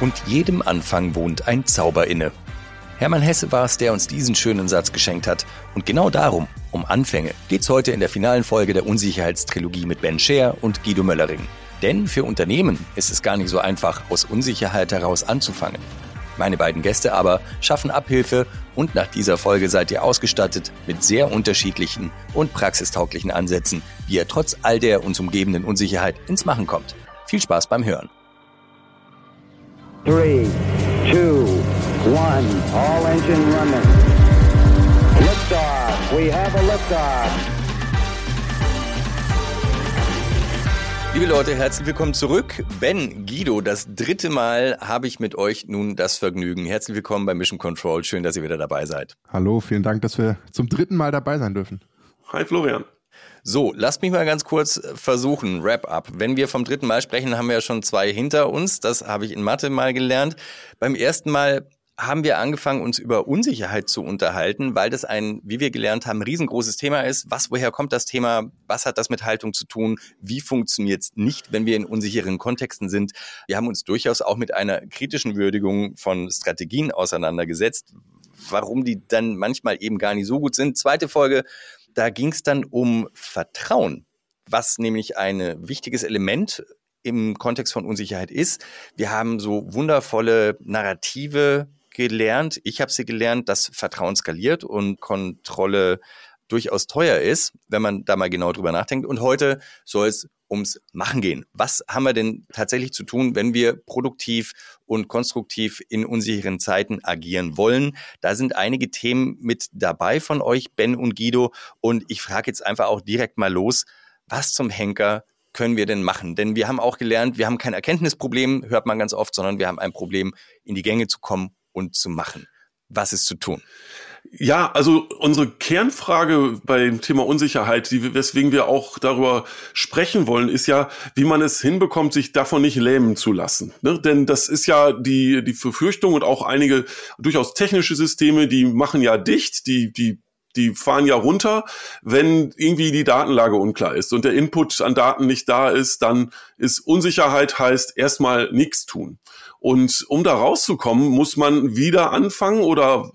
Und jedem Anfang wohnt ein Zauber inne. Hermann Hesse war es, der uns diesen schönen Satz geschenkt hat. Und genau darum, um Anfänge, geht's heute in der finalen Folge der Unsicherheitstrilogie mit Ben Scheer und Guido Möllering. Denn für Unternehmen ist es gar nicht so einfach, aus Unsicherheit heraus anzufangen. Meine beiden Gäste aber schaffen Abhilfe und nach dieser Folge seid ihr ausgestattet mit sehr unterschiedlichen und praxistauglichen Ansätzen, wie ihr trotz all der uns umgebenden Unsicherheit ins Machen kommt. Viel Spaß beim Hören. Three, two, one, all engine running. Liftoff, we have a liftoff. Liebe Leute, herzlich willkommen zurück. Ben, Guido, das dritte Mal habe ich mit euch nun das Vergnügen. Herzlich willkommen bei Mission Control. Schön, dass ihr wieder dabei seid. Hallo, vielen Dank, dass wir zum dritten Mal dabei sein dürfen. Hi Florian. So, lasst mich mal ganz kurz versuchen, Wrap-up. Wenn wir vom dritten Mal sprechen, haben wir ja schon zwei hinter uns. Das habe ich in Mathe mal gelernt. Beim ersten Mal haben wir angefangen, uns über Unsicherheit zu unterhalten, weil das ein, wie wir gelernt haben, riesengroßes Thema ist. Was, woher kommt das Thema? Was hat das mit Haltung zu tun? Wie funktioniert es nicht, wenn wir in unsicheren Kontexten sind? Wir haben uns durchaus auch mit einer kritischen Würdigung von Strategien auseinandergesetzt, warum die dann manchmal eben gar nicht so gut sind. Zweite Folge, da ging es dann um Vertrauen, was nämlich ein wichtiges Element im Kontext von Unsicherheit ist. Wir haben so wundervolle Narrative gelernt, ich habe sie gelernt, dass Vertrauen skaliert und Kontrolle durchaus teuer ist, wenn man da mal genau drüber nachdenkt. Und heute soll es ums Machen gehen. Was haben wir denn tatsächlich zu tun, wenn wir produktiv und konstruktiv in unsicheren Zeiten agieren wollen? Da sind einige Themen mit dabei von euch, Ben und Guido. Und ich frage jetzt einfach auch direkt mal los, was zum Henker können wir denn machen? Denn wir haben auch gelernt, wir haben kein Erkenntnisproblem, hört man ganz oft, sondern wir haben ein Problem, in die Gänge zu kommen und zu machen. Was ist zu tun? Ja, also unsere Kernfrage beim Thema Unsicherheit, die, weswegen wir auch darüber sprechen wollen, ist ja, wie man es hinbekommt, sich davon nicht lähmen zu lassen. Ne? Denn das ist ja die, die Befürchtung und auch einige durchaus technische Systeme, die machen ja dicht, die, die die fahren ja runter, wenn irgendwie die Datenlage unklar ist und der Input an Daten nicht da ist, dann ist Unsicherheit heißt erstmal nichts tun. Und um da rauszukommen, muss man wieder anfangen oder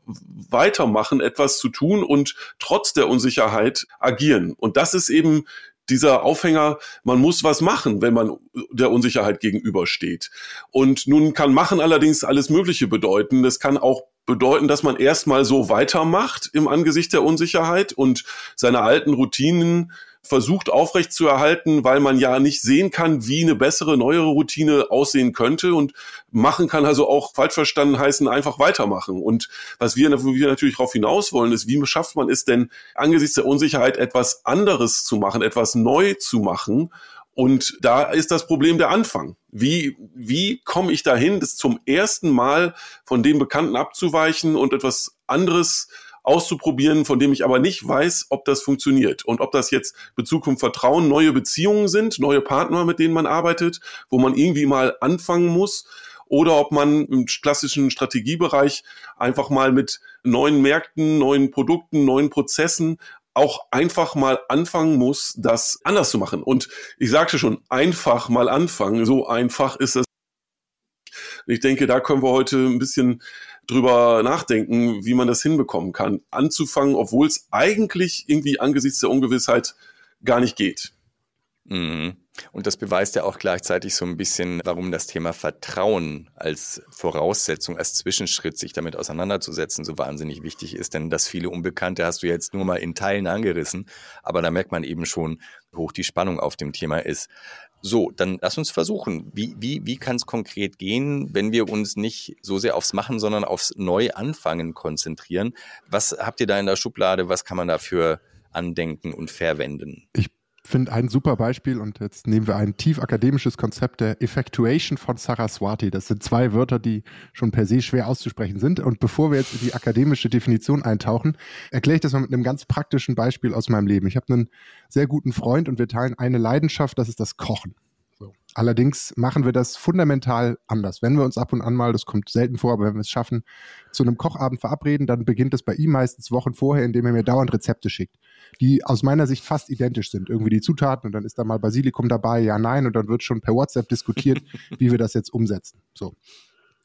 weitermachen, etwas zu tun und trotz der Unsicherheit agieren. Und das ist eben dieser Aufhänger, man muss was machen, wenn man der Unsicherheit gegenübersteht. Und nun kann machen allerdings alles Mögliche bedeuten. Das kann auch bedeuten, dass man erstmal so weitermacht im Angesicht der Unsicherheit und seine alten Routinen versucht aufrecht zu erhalten, weil man ja nicht sehen kann, wie eine bessere, neuere Routine aussehen könnte. Und machen kann also auch falsch verstanden heißen, einfach weitermachen. Und was wir, wir natürlich darauf hinaus wollen, ist, wie schafft man es denn, angesichts der Unsicherheit etwas anderes zu machen, etwas neu zu machen? Und da ist das Problem der Anfang. Wie, wie komme ich dahin, das zum ersten Mal von dem Bekannten abzuweichen und etwas anderes auszuprobieren, von dem ich aber nicht weiß, ob das funktioniert und ob das jetzt Bezug um Vertrauen, neue Beziehungen sind, neue Partner, mit denen man arbeitet, wo man irgendwie mal anfangen muss oder ob man im klassischen Strategiebereich einfach mal mit neuen Märkten, neuen Produkten, neuen Prozessen auch einfach mal anfangen muss, das anders zu machen. Und ich sagte schon, einfach mal anfangen. So einfach ist es. Ich denke, da können wir heute ein bisschen drüber nachdenken, wie man das hinbekommen kann. Anzufangen, obwohl es eigentlich irgendwie angesichts der Ungewissheit gar nicht geht. Mhm. Und das beweist ja auch gleichzeitig so ein bisschen, warum das Thema Vertrauen als Voraussetzung, als Zwischenschritt, sich damit auseinanderzusetzen, so wahnsinnig wichtig ist. Denn das viele Unbekannte hast du jetzt nur mal in Teilen angerissen. Aber da merkt man eben schon, wie hoch die Spannung auf dem Thema ist. So, dann lass uns versuchen. Wie, wie, wie kann es konkret gehen, wenn wir uns nicht so sehr aufs Machen, sondern aufs Neuanfangen konzentrieren? Was habt ihr da in der Schublade? Was kann man dafür andenken und verwenden? Ich finde ein super Beispiel und jetzt nehmen wir ein tief akademisches Konzept der Effectuation von Saraswati. Das sind zwei Wörter, die schon per se schwer auszusprechen sind. Und bevor wir jetzt in die akademische Definition eintauchen, erkläre ich das mal mit einem ganz praktischen Beispiel aus meinem Leben. Ich habe einen sehr guten Freund und wir teilen eine Leidenschaft, das ist das Kochen. So. Allerdings machen wir das fundamental anders. Wenn wir uns ab und an mal, das kommt selten vor, aber wenn wir es schaffen, zu einem Kochabend verabreden, dann beginnt es bei ihm meistens Wochen vorher, indem er mir dauernd Rezepte schickt die aus meiner Sicht fast identisch sind. Irgendwie die Zutaten und dann ist da mal Basilikum dabei, ja, nein, und dann wird schon per WhatsApp diskutiert, wie wir das jetzt umsetzen. So.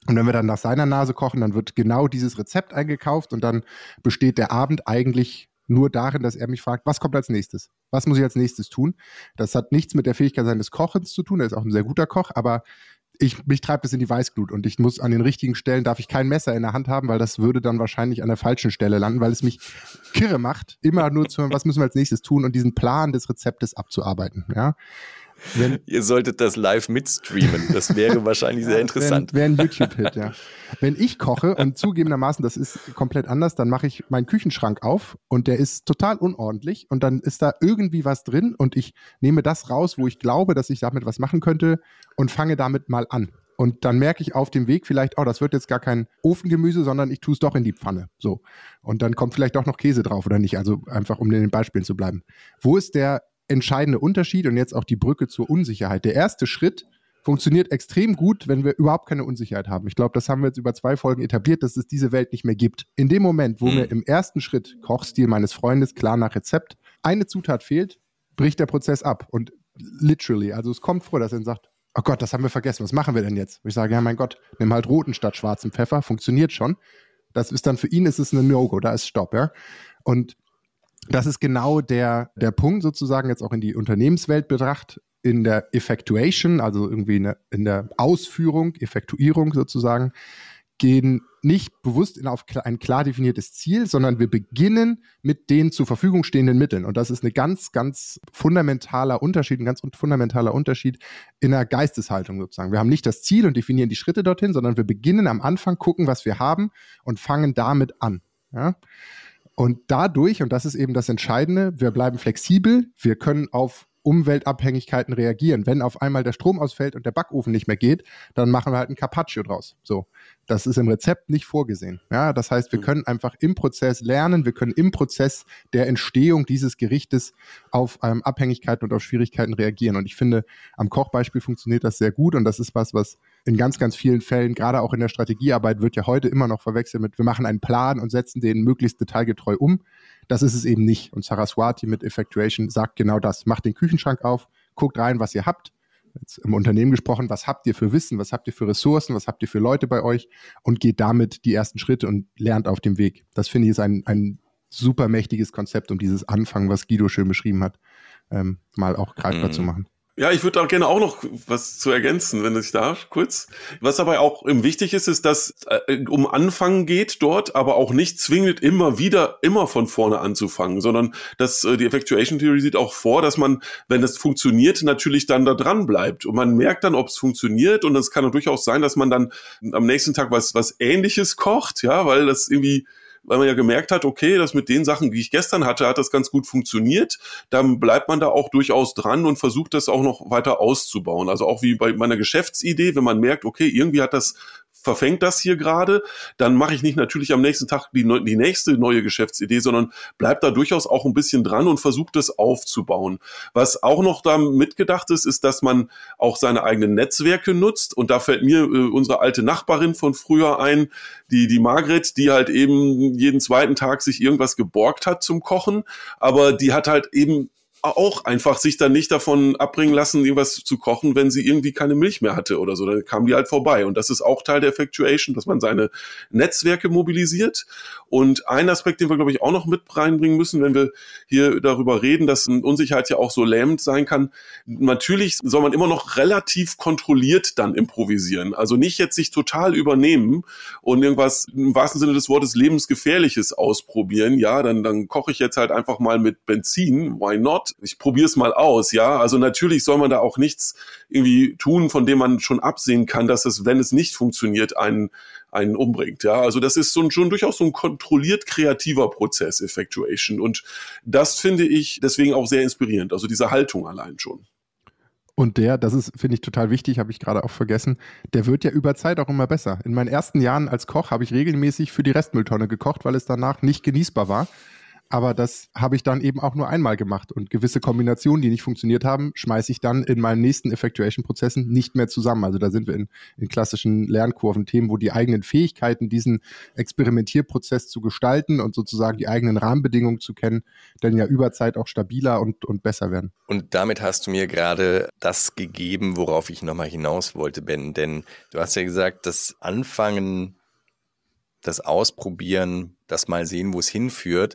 Und wenn wir dann nach seiner Nase kochen, dann wird genau dieses Rezept eingekauft und dann besteht der Abend eigentlich nur darin, dass er mich fragt, was kommt als nächstes? Was muss ich als nächstes tun? Das hat nichts mit der Fähigkeit seines Kochens zu tun. Er ist auch ein sehr guter Koch, aber ich, mich treibt es in die Weißglut und ich muss an den richtigen Stellen, darf ich kein Messer in der Hand haben, weil das würde dann wahrscheinlich an der falschen Stelle landen, weil es mich kirre macht, immer nur zu hören, was müssen wir als nächstes tun und diesen Plan des Rezeptes abzuarbeiten, ja. Wenn, Ihr solltet das live mitstreamen. Das wäre wahrscheinlich sehr interessant. Wäre wär ein YouTube-Hit, ja. Wenn ich koche und zugegebenermaßen, das ist komplett anders, dann mache ich meinen Küchenschrank auf und der ist total unordentlich und dann ist da irgendwie was drin und ich nehme das raus, wo ich glaube, dass ich damit was machen könnte und fange damit mal an. Und dann merke ich auf dem Weg vielleicht, oh, das wird jetzt gar kein Ofengemüse, sondern ich tue es doch in die Pfanne. So. Und dann kommt vielleicht auch noch Käse drauf oder nicht. Also einfach, um in den Beispielen zu bleiben. Wo ist der entscheidende Unterschied und jetzt auch die Brücke zur Unsicherheit. Der erste Schritt funktioniert extrem gut, wenn wir überhaupt keine Unsicherheit haben. Ich glaube, das haben wir jetzt über zwei Folgen etabliert, dass es diese Welt nicht mehr gibt. In dem Moment, wo mhm. mir im ersten Schritt, Kochstil meines Freundes, klar nach Rezept, eine Zutat fehlt, bricht der Prozess ab. Und literally, also es kommt vor, dass er sagt, oh Gott, das haben wir vergessen, was machen wir denn jetzt? Und ich sage, ja, mein Gott, nimm halt roten statt schwarzem Pfeffer, funktioniert schon. Das ist dann für ihn, ist es eine No-Go, da ist Stopp, ja. Und das ist genau der, der Punkt sozusagen jetzt auch in die Unternehmenswelt betracht, in der Effectuation, also irgendwie in der, in der Ausführung, Effektuierung sozusagen, gehen nicht bewusst in auf ein klar definiertes Ziel, sondern wir beginnen mit den zur Verfügung stehenden Mitteln. Und das ist ein ganz, ganz fundamentaler Unterschied, ein ganz fundamentaler Unterschied in der Geisteshaltung sozusagen. Wir haben nicht das Ziel und definieren die Schritte dorthin, sondern wir beginnen am Anfang, gucken, was wir haben und fangen damit an. Ja? Und dadurch, und das ist eben das Entscheidende, wir bleiben flexibel, wir können auf Umweltabhängigkeiten reagieren. Wenn auf einmal der Strom ausfällt und der Backofen nicht mehr geht, dann machen wir halt ein Carpaccio draus. So. Das ist im Rezept nicht vorgesehen. Ja, das heißt, wir mhm. können einfach im Prozess lernen, wir können im Prozess der Entstehung dieses Gerichtes auf ähm, Abhängigkeiten und auf Schwierigkeiten reagieren. Und ich finde, am Kochbeispiel funktioniert das sehr gut und das ist was, was in ganz, ganz vielen Fällen, gerade auch in der Strategiearbeit, wird ja heute immer noch verwechselt mit, wir machen einen Plan und setzen den möglichst detailgetreu um. Das ist es eben nicht. Und Saraswati mit Effectuation sagt genau das. Macht den Küchenschrank auf, guckt rein, was ihr habt. Jetzt im Unternehmen gesprochen, was habt ihr für Wissen, was habt ihr für Ressourcen, was habt ihr für Leute bei euch und geht damit die ersten Schritte und lernt auf dem Weg. Das finde ich ist ein, ein super mächtiges Konzept, um dieses Anfangen, was Guido schön beschrieben hat, ähm, mal auch greifbar mhm. zu machen. Ja, ich würde auch gerne auch noch was zu ergänzen, wenn ich darf, kurz. Was aber auch wichtig ist, ist, dass äh, um Anfangen geht dort, aber auch nicht zwingend immer wieder immer von vorne anzufangen, sondern dass äh, die Effectuation Theory sieht auch vor, dass man, wenn das funktioniert, natürlich dann da dran bleibt und man merkt dann, ob es funktioniert und es kann durchaus sein, dass man dann am nächsten Tag was was Ähnliches kocht, ja, weil das irgendwie weil man ja gemerkt hat, okay, das mit den Sachen, die ich gestern hatte, hat das ganz gut funktioniert. Dann bleibt man da auch durchaus dran und versucht das auch noch weiter auszubauen. Also auch wie bei meiner Geschäftsidee, wenn man merkt, okay, irgendwie hat das verfängt das hier gerade, dann mache ich nicht natürlich am nächsten Tag die, die nächste neue Geschäftsidee, sondern bleib da durchaus auch ein bisschen dran und versucht das aufzubauen. Was auch noch da mitgedacht ist, ist, dass man auch seine eigenen Netzwerke nutzt. Und da fällt mir äh, unsere alte Nachbarin von früher ein, die, die Margret, die halt eben jeden zweiten Tag sich irgendwas geborgt hat zum Kochen, aber die hat halt eben auch einfach sich dann nicht davon abbringen lassen, irgendwas zu kochen, wenn sie irgendwie keine Milch mehr hatte oder so. Dann kam die halt vorbei. Und das ist auch Teil der Effectuation, dass man seine Netzwerke mobilisiert. Und ein Aspekt, den wir, glaube ich, auch noch mit reinbringen müssen, wenn wir hier darüber reden, dass Unsicherheit ja auch so lähmend sein kann. Natürlich soll man immer noch relativ kontrolliert dann improvisieren. Also nicht jetzt sich total übernehmen und irgendwas im wahrsten Sinne des Wortes lebensgefährliches ausprobieren. Ja, dann, dann koche ich jetzt halt einfach mal mit Benzin. Why not? Ich probiere es mal aus, ja. Also natürlich soll man da auch nichts irgendwie tun, von dem man schon absehen kann, dass es, wenn es nicht funktioniert, einen, einen umbringt, ja. Also das ist so ein, schon durchaus so ein kontrolliert kreativer Prozess, Effectuation. Und das finde ich deswegen auch sehr inspirierend. Also diese Haltung allein schon. Und der, das ist, finde ich, total wichtig, habe ich gerade auch vergessen, der wird ja über Zeit auch immer besser. In meinen ersten Jahren als Koch habe ich regelmäßig für die Restmülltonne gekocht, weil es danach nicht genießbar war. Aber das habe ich dann eben auch nur einmal gemacht und gewisse Kombinationen, die nicht funktioniert haben, schmeiße ich dann in meinen nächsten Effectuation-Prozessen nicht mehr zusammen. Also da sind wir in, in klassischen Lernkurven, Themen, wo die eigenen Fähigkeiten, diesen Experimentierprozess zu gestalten und sozusagen die eigenen Rahmenbedingungen zu kennen, dann ja über Zeit auch stabiler und, und besser werden. Und damit hast du mir gerade das gegeben, worauf ich nochmal hinaus wollte, Ben. Denn du hast ja gesagt, das Anfangen das Ausprobieren, das mal sehen, wo es hinführt,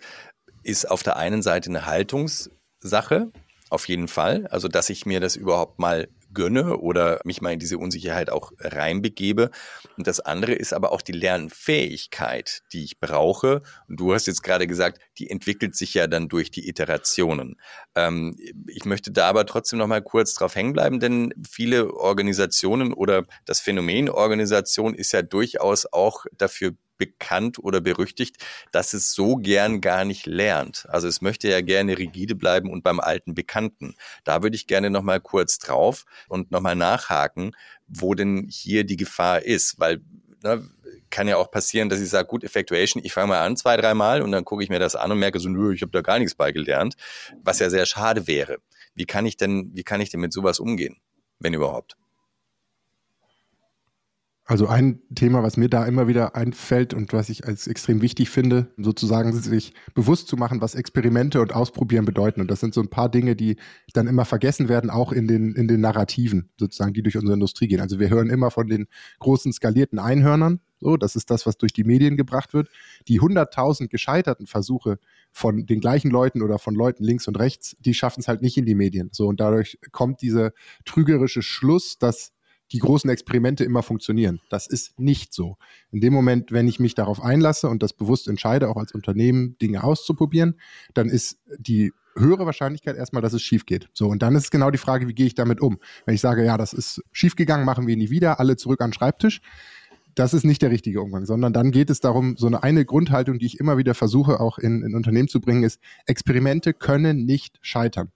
ist auf der einen Seite eine Haltungssache, auf jeden Fall. Also, dass ich mir das überhaupt mal gönne oder mich mal in diese Unsicherheit auch reinbegebe. Und das andere ist aber auch die Lernfähigkeit, die ich brauche. Und du hast jetzt gerade gesagt, die entwickelt sich ja dann durch die Iterationen. Ähm, ich möchte da aber trotzdem noch mal kurz drauf hängen bleiben, denn viele Organisationen oder das Phänomen Organisation ist ja durchaus auch dafür bekannt oder berüchtigt, dass es so gern gar nicht lernt. Also es möchte ja gerne rigide bleiben und beim alten Bekannten. Da würde ich gerne noch mal kurz drauf und noch mal nachhaken, wo denn hier die Gefahr ist, weil ne, kann ja auch passieren, dass ich sage, gut, Effectuation, ich fange mal an zwei, dreimal und dann gucke ich mir das an und merke so, nö, ich habe da gar nichts beigelernt, was ja sehr schade wäre. Wie kann ich denn, wie kann ich denn mit sowas umgehen, wenn überhaupt? Also ein Thema, was mir da immer wieder einfällt und was ich als extrem wichtig finde, sozusagen sich bewusst zu machen, was Experimente und Ausprobieren bedeuten. Und das sind so ein paar Dinge, die dann immer vergessen werden, auch in den, in den Narrativen, sozusagen, die durch unsere Industrie gehen. Also wir hören immer von den großen skalierten Einhörnern. So, das ist das, was durch die Medien gebracht wird. Die 100.000 gescheiterten Versuche von den gleichen Leuten oder von Leuten links und rechts, die schaffen es halt nicht in die Medien. So, und dadurch kommt dieser trügerische Schluss, dass die großen Experimente immer funktionieren. Das ist nicht so. In dem Moment, wenn ich mich darauf einlasse und das bewusst entscheide, auch als Unternehmen Dinge auszuprobieren, dann ist die höhere Wahrscheinlichkeit erstmal, dass es schief geht. So, und dann ist genau die Frage, wie gehe ich damit um? Wenn ich sage, ja, das ist schief gegangen, machen wir nie wieder, alle zurück an den Schreibtisch, das ist nicht der richtige Umgang, sondern dann geht es darum, so eine, eine Grundhaltung, die ich immer wieder versuche, auch in, in Unternehmen zu bringen, ist, Experimente können nicht scheitern.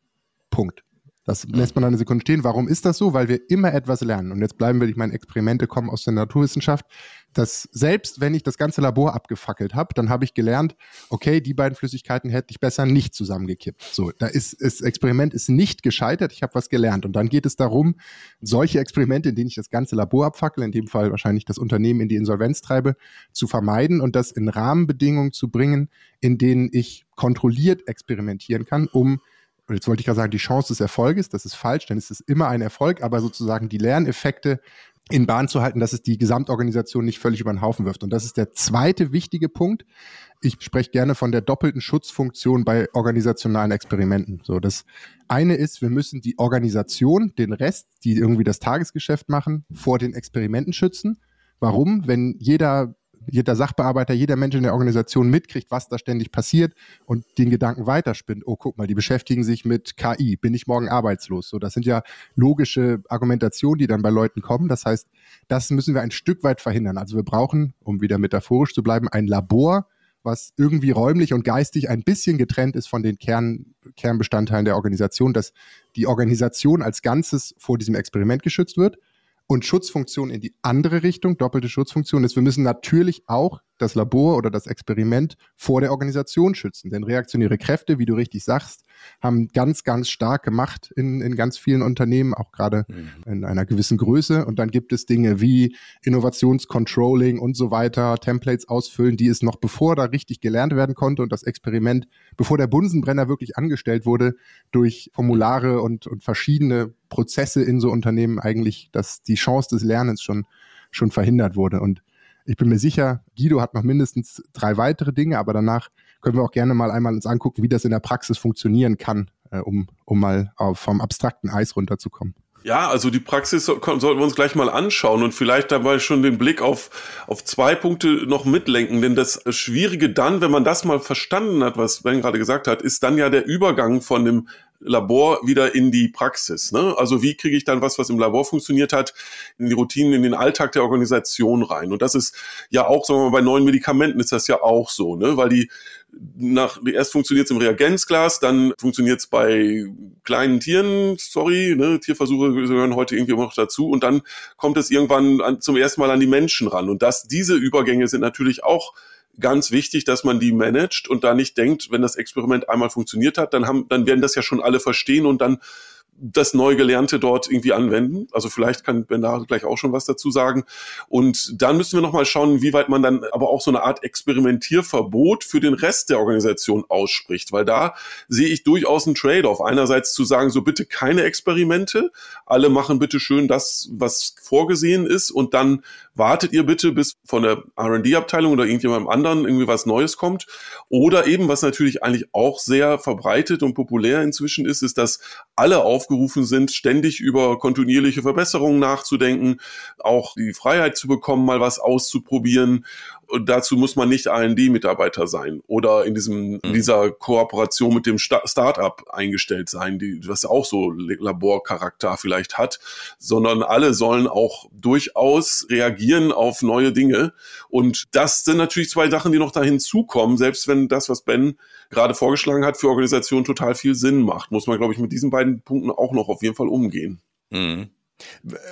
Punkt. Das lässt man eine Sekunde stehen. Warum ist das so? Weil wir immer etwas lernen. Und jetzt bleiben wir, ich meine, Experimente kommen aus der Naturwissenschaft, dass selbst wenn ich das ganze Labor abgefackelt habe, dann habe ich gelernt, okay, die beiden Flüssigkeiten hätte ich besser nicht zusammengekippt. So, da ist das Experiment ist nicht gescheitert, ich habe was gelernt. Und dann geht es darum, solche Experimente, in denen ich das ganze Labor abfackle, in dem Fall wahrscheinlich das Unternehmen in die Insolvenz treibe, zu vermeiden und das in Rahmenbedingungen zu bringen, in denen ich kontrolliert experimentieren kann, um und jetzt wollte ich gerade sagen, die Chance des Erfolges, das ist falsch, denn es ist immer ein Erfolg, aber sozusagen die Lerneffekte in Bahn zu halten, dass es die Gesamtorganisation nicht völlig über den Haufen wirft. Und das ist der zweite wichtige Punkt. Ich spreche gerne von der doppelten Schutzfunktion bei organisationalen Experimenten. So, das eine ist, wir müssen die Organisation, den Rest, die irgendwie das Tagesgeschäft machen, vor den Experimenten schützen. Warum? Wenn jeder jeder Sachbearbeiter, jeder Mensch in der Organisation mitkriegt, was da ständig passiert und den Gedanken weiterspinnt. Oh, guck mal, die beschäftigen sich mit KI. Bin ich morgen arbeitslos? So, das sind ja logische Argumentationen, die dann bei Leuten kommen. Das heißt, das müssen wir ein Stück weit verhindern. Also wir brauchen, um wieder metaphorisch zu bleiben, ein Labor, was irgendwie räumlich und geistig ein bisschen getrennt ist von den Kern, Kernbestandteilen der Organisation, dass die Organisation als Ganzes vor diesem Experiment geschützt wird und Schutzfunktion in die andere Richtung, doppelte Schutzfunktion ist, wir müssen natürlich auch das Labor oder das Experiment vor der Organisation schützen. Denn reaktionäre Kräfte, wie du richtig sagst, haben ganz, ganz stark gemacht in, in ganz vielen Unternehmen, auch gerade mhm. in einer gewissen Größe. Und dann gibt es Dinge wie Innovationscontrolling und so weiter, Templates ausfüllen, die es noch bevor da richtig gelernt werden konnte und das Experiment, bevor der Bunsenbrenner wirklich angestellt wurde, durch Formulare und, und verschiedene Prozesse in so Unternehmen eigentlich, dass die Chance des Lernens schon, schon verhindert wurde. Und ich bin mir sicher, Guido hat noch mindestens drei weitere Dinge, aber danach können wir auch gerne mal einmal uns angucken, wie das in der Praxis funktionieren kann, äh, um, um mal auf, vom abstrakten Eis runterzukommen. Ja, also die Praxis sollten wir uns gleich mal anschauen und vielleicht dabei schon den Blick auf, auf zwei Punkte noch mitlenken. Denn das Schwierige dann, wenn man das mal verstanden hat, was Ben gerade gesagt hat, ist dann ja der Übergang von dem Labor wieder in die Praxis. Ne? Also wie kriege ich dann was, was im Labor funktioniert hat, in die Routinen, in den Alltag der Organisation rein? Und das ist ja auch, sagen wir mal, bei neuen Medikamenten ist das ja auch so, ne? weil die nach erst funktioniert es im Reagenzglas, dann funktioniert es bei kleinen Tieren, sorry, ne, Tierversuche gehören heute irgendwie immer noch dazu und dann kommt es irgendwann an, zum ersten Mal an die Menschen ran und das diese Übergänge sind natürlich auch ganz wichtig, dass man die managt und da nicht denkt, wenn das Experiment einmal funktioniert hat, dann haben, dann werden das ja schon alle verstehen und dann das Neugelernte dort irgendwie anwenden. Also vielleicht kann da gleich auch schon was dazu sagen. Und dann müssen wir nochmal schauen, wie weit man dann aber auch so eine Art Experimentierverbot für den Rest der Organisation ausspricht, weil da sehe ich durchaus einen Trade-off. Einerseits zu sagen, so bitte keine Experimente, alle machen bitte schön das, was vorgesehen ist und dann wartet ihr bitte, bis von der R&D-Abteilung oder irgendjemandem anderen irgendwie was Neues kommt. Oder eben, was natürlich eigentlich auch sehr verbreitet und populär inzwischen ist, ist, dass alle aufgerufen sind, ständig über kontinuierliche Verbesserungen nachzudenken, auch die Freiheit zu bekommen, mal was auszuprobieren und dazu muss man nicht R&D-Mitarbeiter sein oder in diesem mhm. in dieser Kooperation mit dem Sta Startup eingestellt sein, die was auch so Laborcharakter vielleicht hat, sondern alle sollen auch durchaus reagieren auf neue Dinge und das sind natürlich zwei Sachen, die noch da hinzukommen, selbst wenn das, was Ben gerade vorgeschlagen hat, für Organisationen total viel Sinn macht, muss man glaube ich mit diesen beiden Punkten auch noch auf jeden Fall umgehen. Mhm.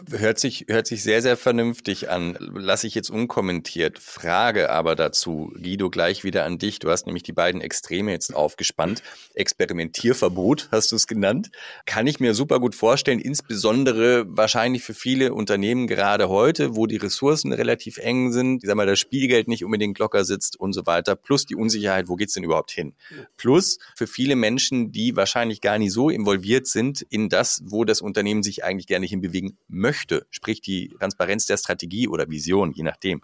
Hört sich, hört sich sehr, sehr vernünftig an. Lasse ich jetzt unkommentiert. Frage aber dazu, Guido, gleich wieder an dich. Du hast nämlich die beiden Extreme jetzt aufgespannt. Experimentierverbot hast du es genannt. Kann ich mir super gut vorstellen, insbesondere wahrscheinlich für viele Unternehmen gerade heute, wo die Ressourcen relativ eng sind, ich sag mal, das Spielgeld nicht unbedingt locker sitzt und so weiter, plus die Unsicherheit, wo geht's denn überhaupt hin? Plus für viele Menschen, die wahrscheinlich gar nicht so involviert sind in das, wo das Unternehmen sich eigentlich gerne hinbewegt bewegen möchte, sprich die Transparenz der Strategie oder Vision, je nachdem.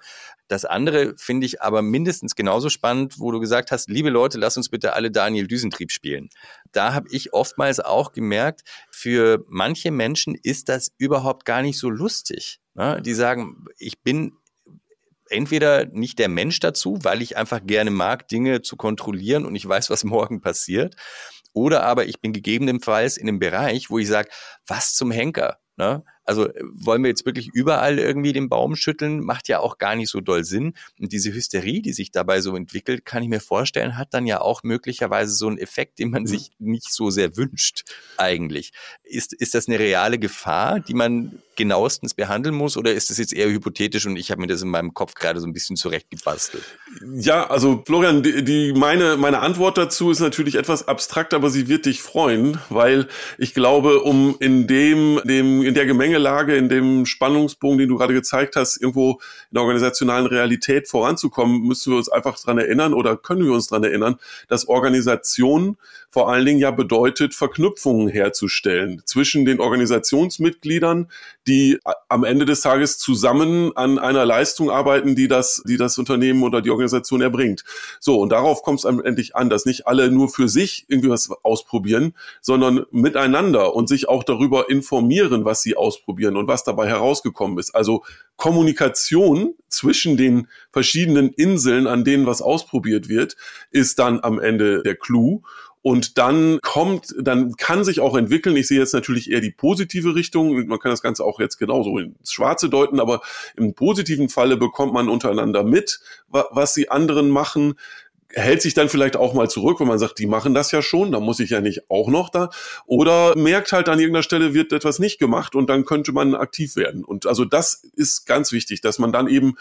Das andere finde ich aber mindestens genauso spannend, wo du gesagt hast, liebe Leute, lass uns bitte alle Daniel Düsentrieb spielen. Da habe ich oftmals auch gemerkt, für manche Menschen ist das überhaupt gar nicht so lustig. Ne? Die sagen, ich bin entweder nicht der Mensch dazu, weil ich einfach gerne mag, Dinge zu kontrollieren und ich weiß, was morgen passiert. Oder aber ich bin gegebenenfalls in einem Bereich, wo ich sage, was zum Henker? Ne? Also äh, wollen wir jetzt wirklich überall irgendwie den Baum schütteln, macht ja auch gar nicht so doll Sinn. Und diese Hysterie, die sich dabei so entwickelt, kann ich mir vorstellen, hat dann ja auch möglicherweise so einen Effekt, den man mhm. sich nicht so sehr wünscht eigentlich. Ist, ist das eine reale Gefahr, die man genauestens behandeln muss oder ist das jetzt eher hypothetisch und ich habe mir das in meinem Kopf gerade so ein bisschen zurechtgebastelt? Ja, also Florian, die, die, meine, meine Antwort dazu ist natürlich etwas abstrakt, aber sie wird dich freuen, weil ich glaube, um in dem, dem, in der Gemengelage, in dem Spannungsbogen, den du gerade gezeigt hast, irgendwo in der organisationalen Realität voranzukommen, müssen wir uns einfach dran erinnern oder können wir uns dran erinnern, dass Organisation vor allen Dingen ja bedeutet, Verknüpfungen herzustellen zwischen den Organisationsmitgliedern, die am Ende des Tages zusammen an einer Leistung arbeiten, die das, die das Unternehmen oder die Organisation erbringt. So, und darauf kommt es endlich an, dass nicht alle nur für sich irgendwie was ausprobieren, sondern miteinander und sich auch darüber informieren, was sie ausprobieren und was dabei herausgekommen ist. Also Kommunikation zwischen den verschiedenen Inseln, an denen was ausprobiert wird, ist dann am Ende der Clou. Und dann kommt, dann kann sich auch entwickeln. Ich sehe jetzt natürlich eher die positive Richtung. Man kann das Ganze auch jetzt genauso ins Schwarze deuten, aber im positiven Falle bekommt man untereinander mit, was die anderen machen hält sich dann vielleicht auch mal zurück, wenn man sagt, die machen das ja schon, da muss ich ja nicht auch noch da. Oder merkt halt an irgendeiner Stelle wird etwas nicht gemacht und dann könnte man aktiv werden. Und also das ist ganz wichtig, dass man dann eben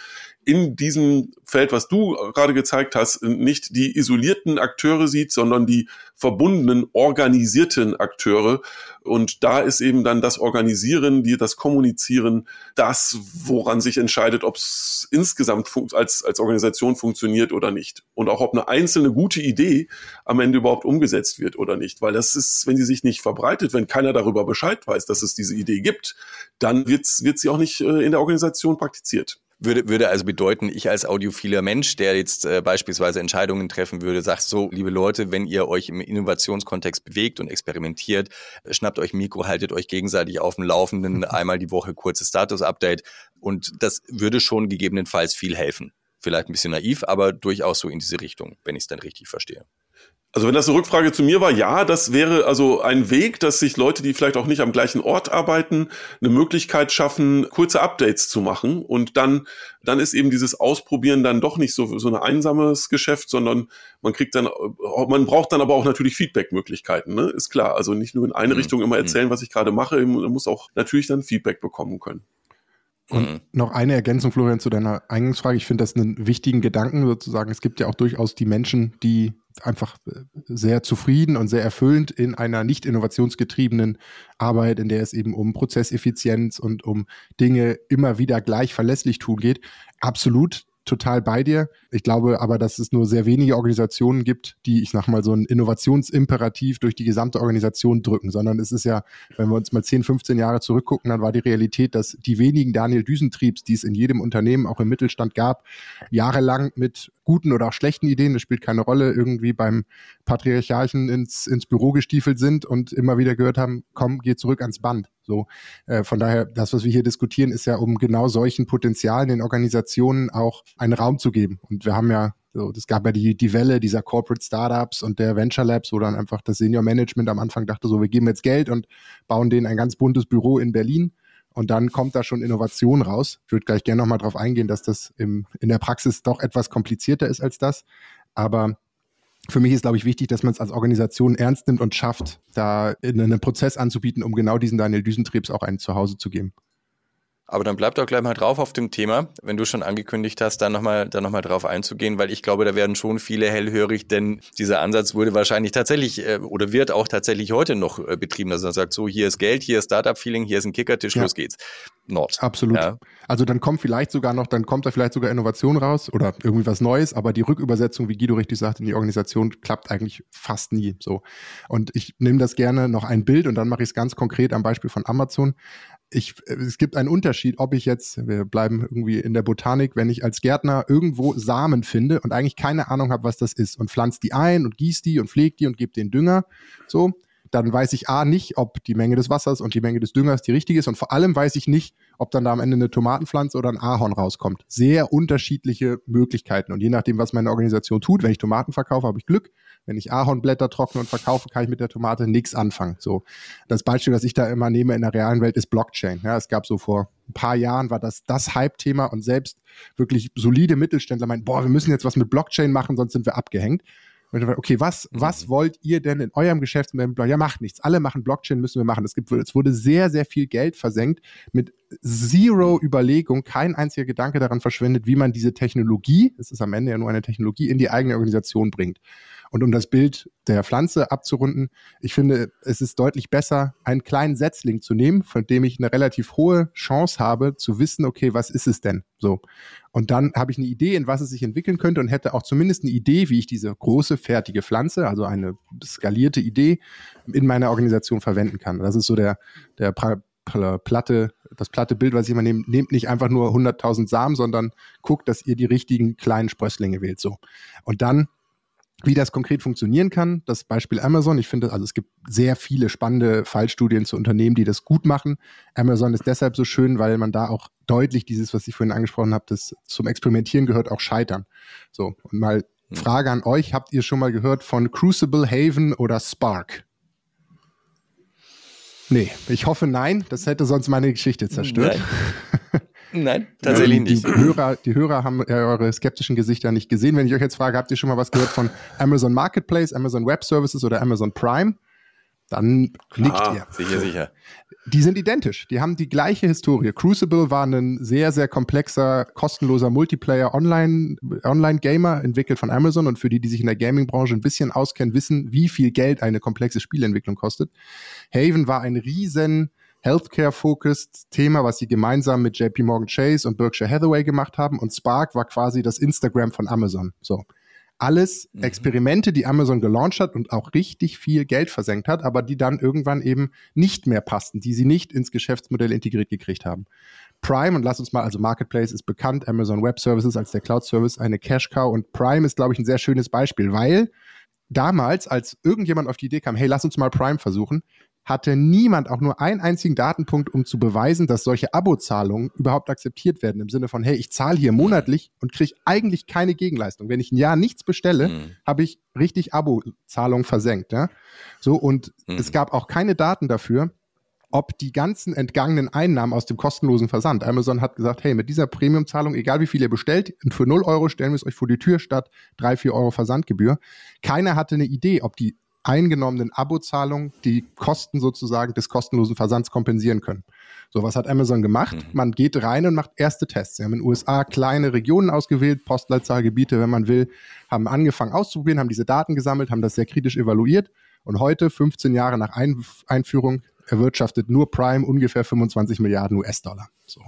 in diesem Feld, was du gerade gezeigt hast, nicht die isolierten Akteure sieht, sondern die verbundenen, organisierten Akteure. Und da ist eben dann das Organisieren, die, das Kommunizieren, das, woran sich entscheidet, ob es insgesamt als, als Organisation funktioniert oder nicht. Und auch ob eine einzelne gute Idee am Ende überhaupt umgesetzt wird oder nicht. Weil das ist, wenn sie sich nicht verbreitet, wenn keiner darüber Bescheid weiß, dass es diese Idee gibt, dann wird, wird sie auch nicht äh, in der Organisation praktiziert. Würde, würde also bedeuten, ich als audiophiler Mensch, der jetzt äh, beispielsweise Entscheidungen treffen würde, sagt so, liebe Leute, wenn ihr euch im Innovationskontext bewegt und experimentiert, schnappt euch Mikro, haltet euch gegenseitig auf dem Laufenden, einmal die Woche kurzes Status-Update und das würde schon gegebenenfalls viel helfen. Vielleicht ein bisschen naiv, aber durchaus so in diese Richtung, wenn ich es dann richtig verstehe. Also wenn das eine Rückfrage zu mir war, ja, das wäre also ein Weg, dass sich Leute, die vielleicht auch nicht am gleichen Ort arbeiten, eine Möglichkeit schaffen, kurze Updates zu machen. Und dann, dann ist eben dieses Ausprobieren dann doch nicht so, so ein einsames Geschäft, sondern man kriegt dann, man braucht dann aber auch natürlich Feedback-Möglichkeiten, ne? Ist klar. Also nicht nur in eine mhm. Richtung immer erzählen, was ich gerade mache, man muss auch natürlich dann Feedback bekommen können. Und mhm. noch eine Ergänzung, Florian, zu deiner Eingangsfrage. Ich finde das einen wichtigen Gedanken sozusagen. Es gibt ja auch durchaus die Menschen, die einfach äh, sehr zufrieden und sehr erfüllend in einer nicht innovationsgetriebenen Arbeit, in der es eben um Prozesseffizienz und um Dinge immer wieder gleich verlässlich tun geht. Absolut total bei dir. Ich glaube aber, dass es nur sehr wenige Organisationen gibt, die, ich sag mal, so ein Innovationsimperativ durch die gesamte Organisation drücken, sondern es ist ja, wenn wir uns mal 10, 15 Jahre zurückgucken, dann war die Realität, dass die wenigen Daniel Düsentriebs, die es in jedem Unternehmen, auch im Mittelstand gab, jahrelang mit guten oder auch schlechten Ideen, das spielt keine Rolle, irgendwie beim Patriarchalchen ins, ins Büro gestiefelt sind und immer wieder gehört haben, komm, geh zurück ans Band. So, äh, von daher, das, was wir hier diskutieren, ist ja, um genau solchen Potenzialen in Organisationen auch einen Raum zu geben. Und wir haben ja so, das gab ja die, die Welle dieser Corporate Startups und der Venture Labs, wo dann einfach das Senior Management am Anfang dachte, so, wir geben jetzt Geld und bauen denen ein ganz buntes Büro in Berlin. Und dann kommt da schon Innovation raus. Ich würde gleich gerne nochmal darauf eingehen, dass das im, in der Praxis doch etwas komplizierter ist als das. Aber für mich ist, glaube ich, wichtig, dass man es als Organisation ernst nimmt und schafft, da einen Prozess anzubieten, um genau diesen Daniel Düsentriebs auch ein Zuhause zu geben. Aber dann bleibt doch gleich mal drauf auf dem Thema, wenn du schon angekündigt hast, da nochmal da noch mal drauf einzugehen, weil ich glaube, da werden schon viele hellhörig, denn dieser Ansatz wurde wahrscheinlich tatsächlich äh, oder wird auch tatsächlich heute noch äh, betrieben, dass man sagt, so hier ist Geld, hier ist Startup-Feeling, hier ist ein Kickertisch, ja. los geht's. Nord. Absolut. Ja. Also dann kommt vielleicht sogar noch, dann kommt da vielleicht sogar Innovation raus oder irgendwie was Neues, aber die Rückübersetzung, wie Guido richtig sagt, in die Organisation klappt eigentlich fast nie so. Und ich nehme das gerne noch ein Bild und dann mache ich es ganz konkret am Beispiel von Amazon ich, es gibt einen Unterschied, ob ich jetzt, wir bleiben irgendwie in der Botanik, wenn ich als Gärtner irgendwo Samen finde und eigentlich keine Ahnung habe, was das ist und pflanze die ein und gieße die und pflege die und gebe den Dünger, so, dann weiß ich A nicht, ob die Menge des Wassers und die Menge des Düngers die richtige ist und vor allem weiß ich nicht, ob dann da am Ende eine Tomatenpflanze oder ein Ahorn rauskommt. Sehr unterschiedliche Möglichkeiten und je nachdem, was meine Organisation tut, wenn ich Tomaten verkaufe, habe ich Glück. Wenn ich Ahornblätter trockne und verkaufe, kann ich mit der Tomate nichts anfangen. So, das Beispiel, was ich da immer nehme in der realen Welt, ist Blockchain. Ja, es gab so vor ein paar Jahren war das das Hype-Thema und selbst wirklich solide Mittelständler meinen, boah, wir müssen jetzt was mit Blockchain machen, sonst sind wir abgehängt. Okay, was, mhm. was wollt ihr denn in eurem Geschäftsmodell? Ja, macht nichts. Alle machen Blockchain, müssen wir machen. Es gibt, es wurde sehr, sehr viel Geld versenkt mit zero Überlegung, kein einziger Gedanke daran verschwendet, wie man diese Technologie, es ist am Ende ja nur eine Technologie, in die eigene Organisation bringt. Und um das Bild der Pflanze abzurunden, ich finde, es ist deutlich besser, einen kleinen Setzling zu nehmen, von dem ich eine relativ hohe Chance habe, zu wissen, okay, was ist es denn? So. Und dann habe ich eine Idee, in was es sich entwickeln könnte und hätte auch zumindest eine Idee, wie ich diese große, fertige Pflanze, also eine skalierte Idee, in meiner Organisation verwenden kann. Das ist so der, der platte, das platte Bild, was ich immer nehme, nehmt nicht einfach nur 100.000 Samen, sondern guckt, dass ihr die richtigen kleinen Sprösslinge wählt, so. Und dann wie das konkret funktionieren kann, das Beispiel Amazon, ich finde, also es gibt sehr viele spannende Fallstudien zu Unternehmen, die das gut machen. Amazon ist deshalb so schön, weil man da auch deutlich dieses, was ich vorhin angesprochen habe, das zum Experimentieren gehört, auch scheitern. So, und mal hm. Frage an euch, habt ihr schon mal gehört von Crucible, Haven oder Spark? Nee, ich hoffe nein, das hätte sonst meine Geschichte zerstört. Nein, tatsächlich die, nicht. Die Hörer, die Hörer haben ja eure skeptischen Gesichter nicht gesehen. Wenn ich euch jetzt frage, habt ihr schon mal was gehört von Amazon Marketplace, Amazon Web Services oder Amazon Prime? Dann nickt ah, ihr. Sicher, sicher. Die sind identisch. Die haben die gleiche Historie. Crucible war ein sehr, sehr komplexer, kostenloser Multiplayer Online, Online Gamer, entwickelt von Amazon. Und für die, die sich in der Gaming-Branche ein bisschen auskennen, wissen, wie viel Geld eine komplexe Spielentwicklung kostet. Haven war ein riesen Healthcare-focused Thema, was sie gemeinsam mit JP Morgan Chase und Berkshire Hathaway gemacht haben. Und Spark war quasi das Instagram von Amazon. So. Alles mhm. Experimente, die Amazon gelauncht hat und auch richtig viel Geld versenkt hat, aber die dann irgendwann eben nicht mehr passten, die sie nicht ins Geschäftsmodell integriert gekriegt haben. Prime, und lass uns mal, also Marketplace ist bekannt, Amazon Web Services als der Cloud Service, eine Cash Cow und Prime ist, glaube ich, ein sehr schönes Beispiel, weil damals, als irgendjemand auf die Idee kam, hey, lass uns mal Prime versuchen, hatte niemand auch nur einen einzigen Datenpunkt, um zu beweisen, dass solche Abozahlungen überhaupt akzeptiert werden. Im Sinne von, hey, ich zahle hier monatlich und kriege eigentlich keine Gegenleistung. Wenn ich ein Jahr nichts bestelle, mhm. habe ich richtig Abozahlungen versenkt. Ja? So, und mhm. es gab auch keine Daten dafür, ob die ganzen entgangenen Einnahmen aus dem kostenlosen Versand. Amazon hat gesagt, hey, mit dieser Premiumzahlung, egal wie viel ihr bestellt, für 0 Euro stellen wir es euch vor die Tür statt 3, 4 Euro Versandgebühr. Keiner hatte eine Idee, ob die eingenommenen Abozahlungen die Kosten sozusagen des kostenlosen Versands kompensieren können. So, was hat Amazon gemacht? Mhm. Man geht rein und macht erste Tests. Sie haben in den USA kleine Regionen ausgewählt, Postleitzahlgebiete, wenn man will, haben angefangen auszuprobieren, haben diese Daten gesammelt, haben das sehr kritisch evaluiert. Und heute, 15 Jahre nach Ein Einführung, erwirtschaftet nur Prime ungefähr 25 Milliarden US-Dollar. So.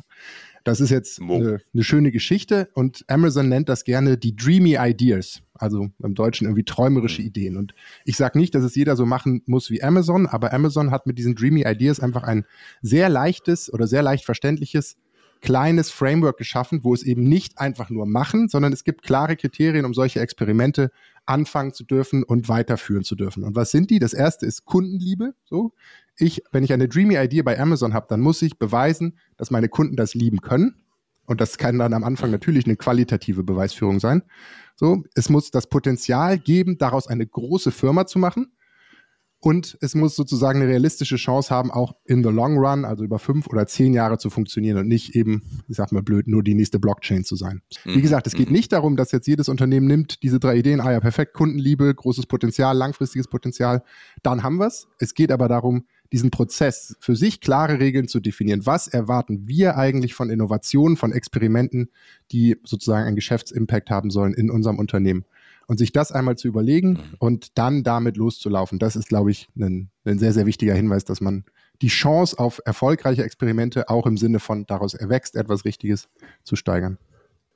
Das ist jetzt eine, eine, schöne Geschichte und Amazon nennt das gerne die Dreamy Ideas, also im Deutschen irgendwie träumerische mhm. Ideen. Und ich sage nicht, dass es jeder so machen muss wie Amazon, aber Amazon hat mit diesen Dreamy Ideas einfach ein sehr leichtes oder sehr leicht verständliches kleines Framework geschaffen, wo es eben nicht einfach nur machen, sondern es gibt klare Kriterien, um solche Experimente anfangen zu dürfen und weiterführen zu dürfen. Und was sind die? Das erste ist Kundenliebe. So, ich, wenn ich eine Dreamy Idee bei Amazon habe, dann muss ich beweisen, dass meine Kunden das lieben können. Und das kann dann am Anfang natürlich eine qualitative Beweisführung sein. So, es muss das Potenzial geben, daraus eine große Firma zu machen. Und es muss sozusagen eine realistische Chance haben, auch in the long run, also über fünf oder zehn Jahre zu funktionieren und nicht eben, ich sag mal blöd, nur die nächste Blockchain zu sein. Mhm. Wie gesagt, es geht mhm. nicht darum, dass jetzt jedes Unternehmen nimmt diese drei Ideen, ah ja, perfekt, Kundenliebe, großes Potenzial, langfristiges Potenzial, dann haben wir's. Es geht aber darum, diesen Prozess für sich klare Regeln zu definieren. Was erwarten wir eigentlich von Innovationen, von Experimenten, die sozusagen einen Geschäftsimpact haben sollen in unserem Unternehmen? Und sich das einmal zu überlegen mhm. und dann damit loszulaufen, das ist, glaube ich, ein, ein sehr, sehr wichtiger Hinweis, dass man die Chance auf erfolgreiche Experimente auch im Sinne von daraus erwächst etwas Richtiges zu steigern.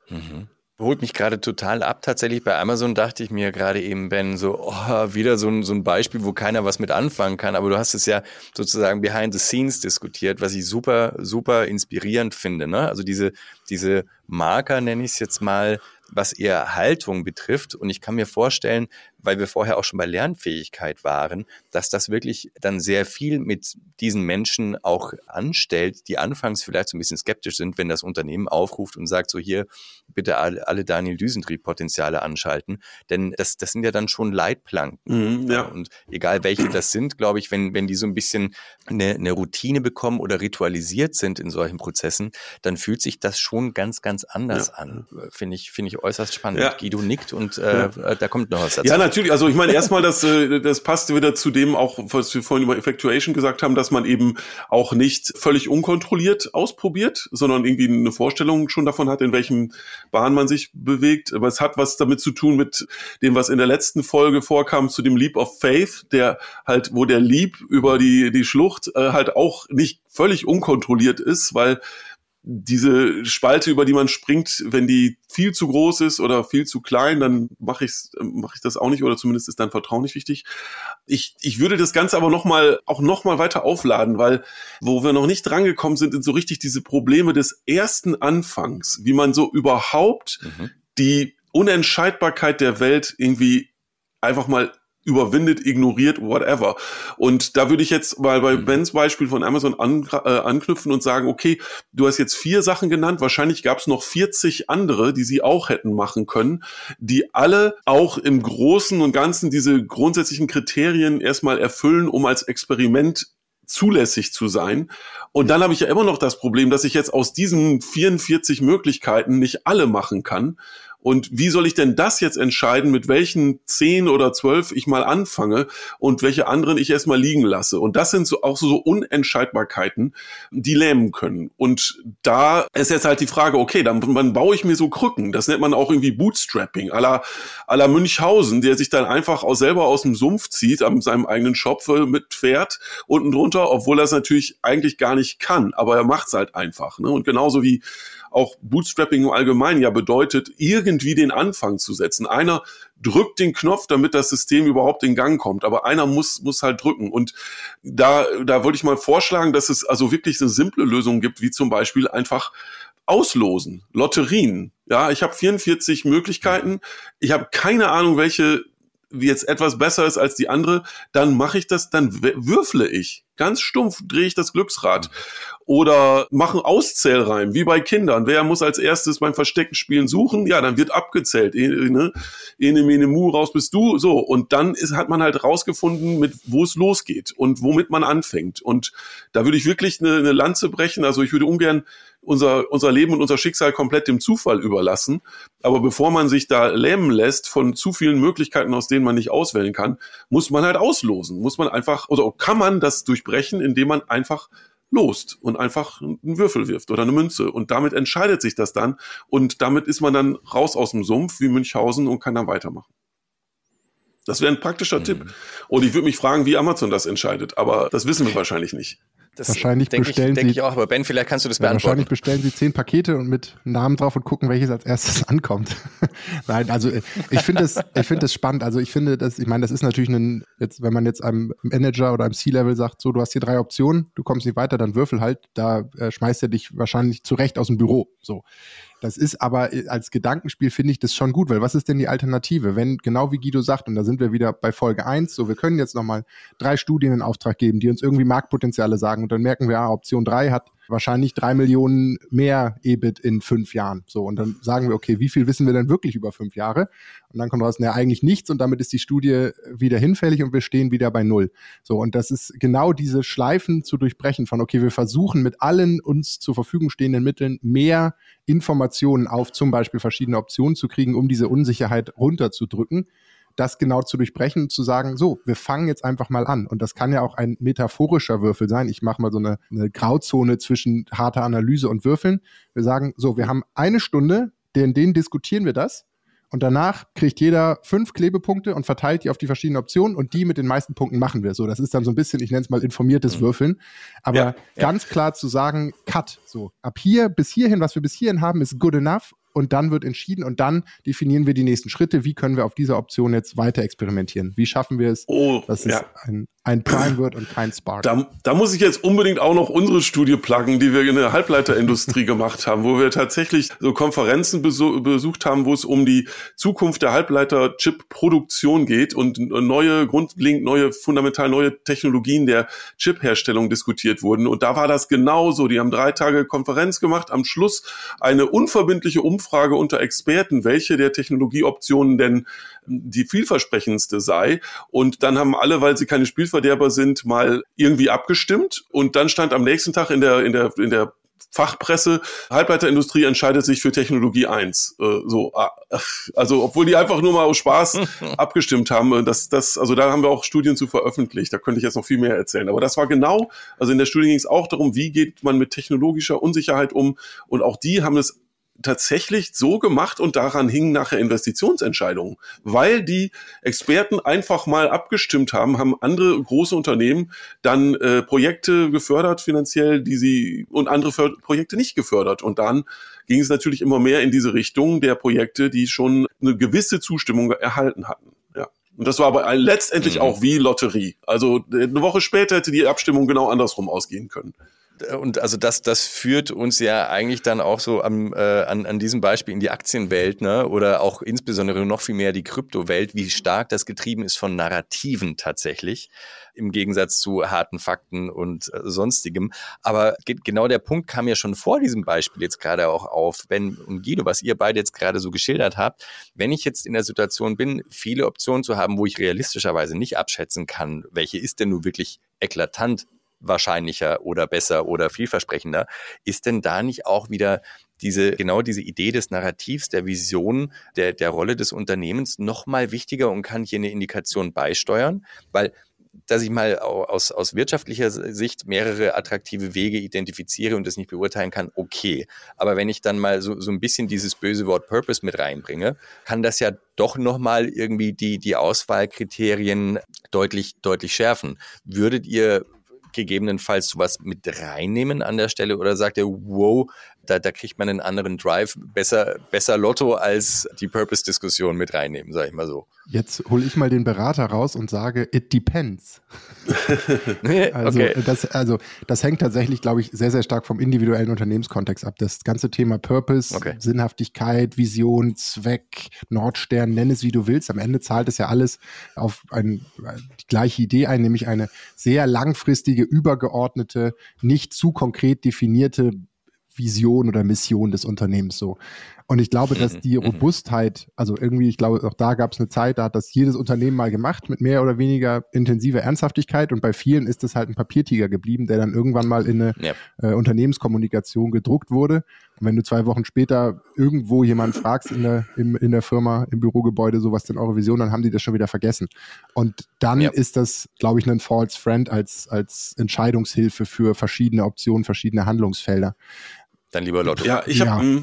Mhm holt mich gerade total ab. Tatsächlich bei Amazon dachte ich mir gerade eben, Ben, so oh, wieder so ein, so ein Beispiel, wo keiner was mit anfangen kann. Aber du hast es ja sozusagen behind the scenes diskutiert, was ich super, super inspirierend finde. Ne? Also diese, diese Marker, nenne ich es jetzt mal, was eher Haltung betrifft. Und ich kann mir vorstellen, weil wir vorher auch schon bei Lernfähigkeit waren, dass das wirklich dann sehr viel mit diesen Menschen auch anstellt, die anfangs vielleicht so ein bisschen skeptisch sind, wenn das Unternehmen aufruft und sagt, so hier bitte alle, alle Daniel Düsentrieb-Potenziale anschalten. Denn das, das sind ja dann schon Leitplanken. Mhm, ja. Und egal welche das sind, glaube ich, wenn, wenn die so ein bisschen eine, eine Routine bekommen oder ritualisiert sind in solchen Prozessen, dann fühlt sich das schon ganz, ganz anders ja. an. Finde ich, finde ich äußerst spannend. Ja. Guido nickt und äh, da kommt noch was dazu. Ja, natürlich. Also ich meine, erstmal, das, äh, das passt wieder zu dem auch, was wir vorhin über Effectuation gesagt haben, dass man eben auch nicht völlig unkontrolliert ausprobiert, sondern irgendwie eine Vorstellung schon davon hat, in welchem Bahn man sich bewegt. Aber es hat was damit zu tun mit dem, was in der letzten Folge vorkam, zu dem Leap of Faith, der halt, wo der Leap über die, die Schlucht äh, halt auch nicht völlig unkontrolliert ist, weil diese Spalte, über die man springt, wenn die viel zu groß ist oder viel zu klein, dann mache ich mach ich das auch nicht oder zumindest ist dann Vertrauen nicht wichtig. Ich, ich würde das Ganze aber noch mal auch noch mal weiter aufladen, weil wo wir noch nicht drangekommen sind, sind so richtig diese Probleme des ersten Anfangs, wie man so überhaupt mhm. die Unentscheidbarkeit der Welt irgendwie einfach mal überwindet, ignoriert, whatever. Und da würde ich jetzt mal bei mhm. Bens Beispiel von Amazon an, äh, anknüpfen und sagen, okay, du hast jetzt vier Sachen genannt, wahrscheinlich gab es noch 40 andere, die sie auch hätten machen können, die alle auch im Großen und Ganzen diese grundsätzlichen Kriterien erstmal erfüllen, um als Experiment zulässig zu sein. Und dann habe ich ja immer noch das Problem, dass ich jetzt aus diesen 44 Möglichkeiten nicht alle machen kann. Und wie soll ich denn das jetzt entscheiden, mit welchen zehn oder zwölf ich mal anfange und welche anderen ich erstmal liegen lasse? Und das sind so auch so Unentscheidbarkeiten, die lähmen können. Und da ist jetzt halt die Frage, okay, dann, dann baue ich mir so Krücken. Das nennt man auch irgendwie Bootstrapping, à la, Münchhausen, der sich dann einfach auch selber aus dem Sumpf zieht, an seinem eigenen Schopf mit Pferd unten drunter, obwohl er es natürlich eigentlich gar nicht kann. Aber er macht es halt einfach. Ne? Und genauso wie auch Bootstrapping im Allgemeinen ja bedeutet, irgendwie den Anfang zu setzen. Einer drückt den Knopf, damit das System überhaupt in Gang kommt, aber einer muss, muss halt drücken. Und da, da wollte ich mal vorschlagen, dass es also wirklich eine simple Lösung gibt, wie zum Beispiel einfach auslosen, Lotterien. Ja, ich habe 44 Möglichkeiten. Ich habe keine Ahnung, welche jetzt etwas besser ist als die andere. Dann mache ich das, dann würfle ich Ganz stumpf drehe ich das Glücksrad. Oder machen Auszählreim, wie bei Kindern. Wer muss als erstes beim Verstecken spielen suchen? Ja, dann wird abgezählt. E, ne? Ene, mene, mu, raus bist du. So. Und dann ist, hat man halt rausgefunden, mit wo es losgeht und womit man anfängt. Und da würde ich wirklich eine, eine Lanze brechen. Also ich würde ungern unser, unser Leben und unser Schicksal komplett dem Zufall überlassen. Aber bevor man sich da lähmen lässt von zu vielen Möglichkeiten, aus denen man nicht auswählen kann, muss man halt auslosen. Muss man einfach, oder kann man das durchbrechen, indem man einfach lost und einfach einen Würfel wirft oder eine Münze. Und damit entscheidet sich das dann. Und damit ist man dann raus aus dem Sumpf wie Münchhausen und kann dann weitermachen. Das wäre ein praktischer mhm. Tipp. Und ich würde mich fragen, wie Amazon das entscheidet. Aber das wissen wir wahrscheinlich nicht. Das wahrscheinlich bestellen ich, Sie. ich auch, aber Ben, vielleicht kannst du das beantworten. Wahrscheinlich bestellen Sie zehn Pakete und mit Namen drauf und gucken, welches als erstes ankommt. Nein, also ich finde das, ich finde das spannend. Also ich finde das, ich meine, das ist natürlich ein, jetzt, wenn man jetzt einem Manager oder einem C-Level sagt, so, du hast hier drei Optionen, du kommst nicht weiter, dann würfel halt, da äh, schmeißt er dich wahrscheinlich zurecht aus dem Büro. So. Das ist aber äh, als Gedankenspiel finde ich das schon gut, weil was ist denn die Alternative? Wenn, genau wie Guido sagt, und da sind wir wieder bei Folge 1, so wir können jetzt nochmal drei Studien in Auftrag geben, die uns irgendwie Marktpotenziale sagen und dann merken wir, ah, Option 3 hat wahrscheinlich drei Millionen mehr EBIT in fünf Jahren. So, und dann sagen wir, okay, wie viel wissen wir denn wirklich über fünf Jahre? Und dann kommt raus, naja, eigentlich nichts und damit ist die Studie wieder hinfällig und wir stehen wieder bei Null. So, und das ist genau diese Schleifen zu durchbrechen von, okay, wir versuchen mit allen uns zur Verfügung stehenden Mitteln mehr Informationen auf zum Beispiel verschiedene Optionen zu kriegen, um diese Unsicherheit runterzudrücken das genau zu durchbrechen und zu sagen, so, wir fangen jetzt einfach mal an. Und das kann ja auch ein metaphorischer Würfel sein. Ich mache mal so eine, eine Grauzone zwischen harter Analyse und Würfeln. Wir sagen, so, wir haben eine Stunde, in denen diskutieren wir das. Und danach kriegt jeder fünf Klebepunkte und verteilt die auf die verschiedenen Optionen und die mit den meisten Punkten machen wir. So, das ist dann so ein bisschen, ich nenne es mal informiertes mhm. Würfeln. Aber ja, ganz ja. klar zu sagen, Cut. So, ab hier bis hierhin, was wir bis hierhin haben, ist good enough und dann wird entschieden und dann definieren wir die nächsten Schritte. Wie können wir auf dieser Option jetzt weiter experimentieren? Wie schaffen wir es, oh, dass ja. es ein, ein Prime wird und kein Spark? Da, da muss ich jetzt unbedingt auch noch unsere Studie pluggen, die wir in der Halbleiterindustrie gemacht haben, wo wir tatsächlich so Konferenzen besuch, besucht haben, wo es um die Zukunft der Halbleiter-Chip-Produktion geht und neue, grundlegend neue, fundamental neue Technologien der Chip-Herstellung diskutiert wurden. Und da war das genauso. Die haben drei Tage Konferenz gemacht, am Schluss eine unverbindliche Umfrage Umfrage unter Experten, welche der Technologieoptionen denn die vielversprechendste sei. Und dann haben alle, weil sie keine Spielverderber sind, mal irgendwie abgestimmt. Und dann stand am nächsten Tag in der, in der, in der Fachpresse, Halbleiterindustrie entscheidet sich für Technologie 1. Äh, so, ah, also obwohl die einfach nur mal aus Spaß abgestimmt haben, äh, das, das, also da haben wir auch Studien zu veröffentlicht, da könnte ich jetzt noch viel mehr erzählen. Aber das war genau, also in der Studie ging es auch darum, wie geht man mit technologischer Unsicherheit um und auch die haben es tatsächlich so gemacht und daran hingen nachher Investitionsentscheidungen, weil die Experten einfach mal abgestimmt haben, haben andere große Unternehmen dann äh, Projekte gefördert finanziell, die sie und andere För Projekte nicht gefördert und dann ging es natürlich immer mehr in diese Richtung der Projekte, die schon eine gewisse Zustimmung erhalten hatten. Ja. Und das war aber letztendlich mhm. auch wie Lotterie. Also eine Woche später hätte die Abstimmung genau andersrum ausgehen können und also das, das führt uns ja eigentlich dann auch so am, äh, an, an diesem Beispiel in die Aktienwelt, ne? Oder auch insbesondere noch viel mehr die Kryptowelt, wie stark das getrieben ist von Narrativen tatsächlich, im Gegensatz zu harten Fakten und äh, sonstigem. Aber genau der Punkt kam ja schon vor diesem Beispiel jetzt gerade auch auf, wenn, und Guido, was ihr beide jetzt gerade so geschildert habt, wenn ich jetzt in der Situation bin, viele Optionen zu haben, wo ich realistischerweise nicht abschätzen kann, welche ist denn nun wirklich eklatant wahrscheinlicher oder besser oder vielversprechender. Ist denn da nicht auch wieder diese, genau diese Idee des Narrativs, der Vision, der, der Rolle des Unternehmens noch mal wichtiger und kann hier eine Indikation beisteuern? Weil dass ich mal aus, aus wirtschaftlicher Sicht mehrere attraktive Wege identifiziere und das nicht beurteilen kann, okay. Aber wenn ich dann mal so, so ein bisschen dieses böse Wort Purpose mit reinbringe, kann das ja doch nochmal irgendwie die, die Auswahlkriterien deutlich, deutlich schärfen. Würdet ihr gegebenenfalls sowas mit reinnehmen an der Stelle? Oder sagt ihr, wow, da, da kriegt man einen anderen Drive. Besser, besser Lotto als die Purpose-Diskussion mit reinnehmen, sage ich mal so. Jetzt hole ich mal den Berater raus und sage, it depends. also, okay. das, also das hängt tatsächlich, glaube ich, sehr, sehr stark vom individuellen Unternehmenskontext ab. Das ganze Thema Purpose, okay. Sinnhaftigkeit, Vision, Zweck, Nordstern, nenn es wie du willst. Am Ende zahlt es ja alles auf ein, die gleiche Idee ein, nämlich eine sehr langfristige, übergeordnete, nicht zu konkret definierte Vision oder Mission des Unternehmens so. Und ich glaube, dass die mhm. Robustheit, also irgendwie, ich glaube, auch da gab es eine Zeit, da hat das jedes Unternehmen mal gemacht mit mehr oder weniger intensiver Ernsthaftigkeit und bei vielen ist es halt ein Papiertiger geblieben, der dann irgendwann mal in eine ja. äh, Unternehmenskommunikation gedruckt wurde. Und wenn du zwei Wochen später irgendwo jemanden fragst in der, im, in der Firma, im Bürogebäude, so was denn eure Vision, dann haben die das schon wieder vergessen. Und dann ja. ist das, glaube ich, ein False Friend als, als Entscheidungshilfe für verschiedene Optionen, verschiedene Handlungsfelder. Dann lieber Lotto. Ja, ich habe ja.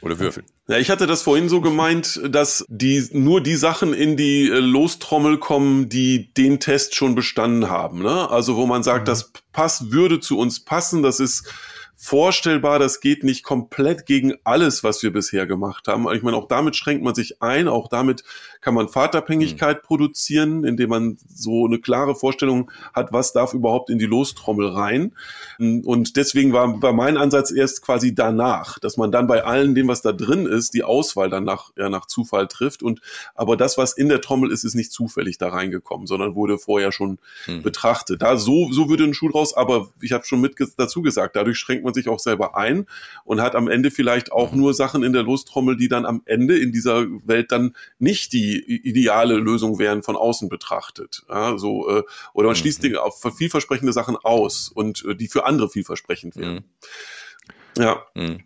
Oder würfeln. Ja, ich hatte das vorhin so gemeint, dass die nur die Sachen in die äh, Lostrommel kommen, die den Test schon bestanden haben. Ne? Also wo man sagt, mhm. das pass würde zu uns passen, das ist vorstellbar, das geht nicht komplett gegen alles, was wir bisher gemacht haben. Ich meine, auch damit schränkt man sich ein, auch damit kann man Fahrtabhängigkeit mhm. produzieren, indem man so eine klare Vorstellung hat, was darf überhaupt in die Lostrommel rein. Und deswegen war, war mein Ansatz erst quasi danach, dass man dann bei allen dem, was da drin ist, die Auswahl dann nach, ja, nach Zufall trifft. Und aber das, was in der Trommel ist, ist nicht zufällig da reingekommen, sondern wurde vorher schon mhm. betrachtet. Da so, so würde ein Schuh draus, aber ich habe schon mit dazu gesagt, dadurch schränkt man sich auch selber ein und hat am Ende vielleicht auch nur Sachen in der Lostrommel, die dann am Ende in dieser Welt dann nicht die ideale Lösung wären von außen betrachtet. Ja, so, äh, oder man schließt mhm. Dinge auf vielversprechende Sachen aus und äh, die für andere vielversprechend wären. Mhm. Ja. Mhm.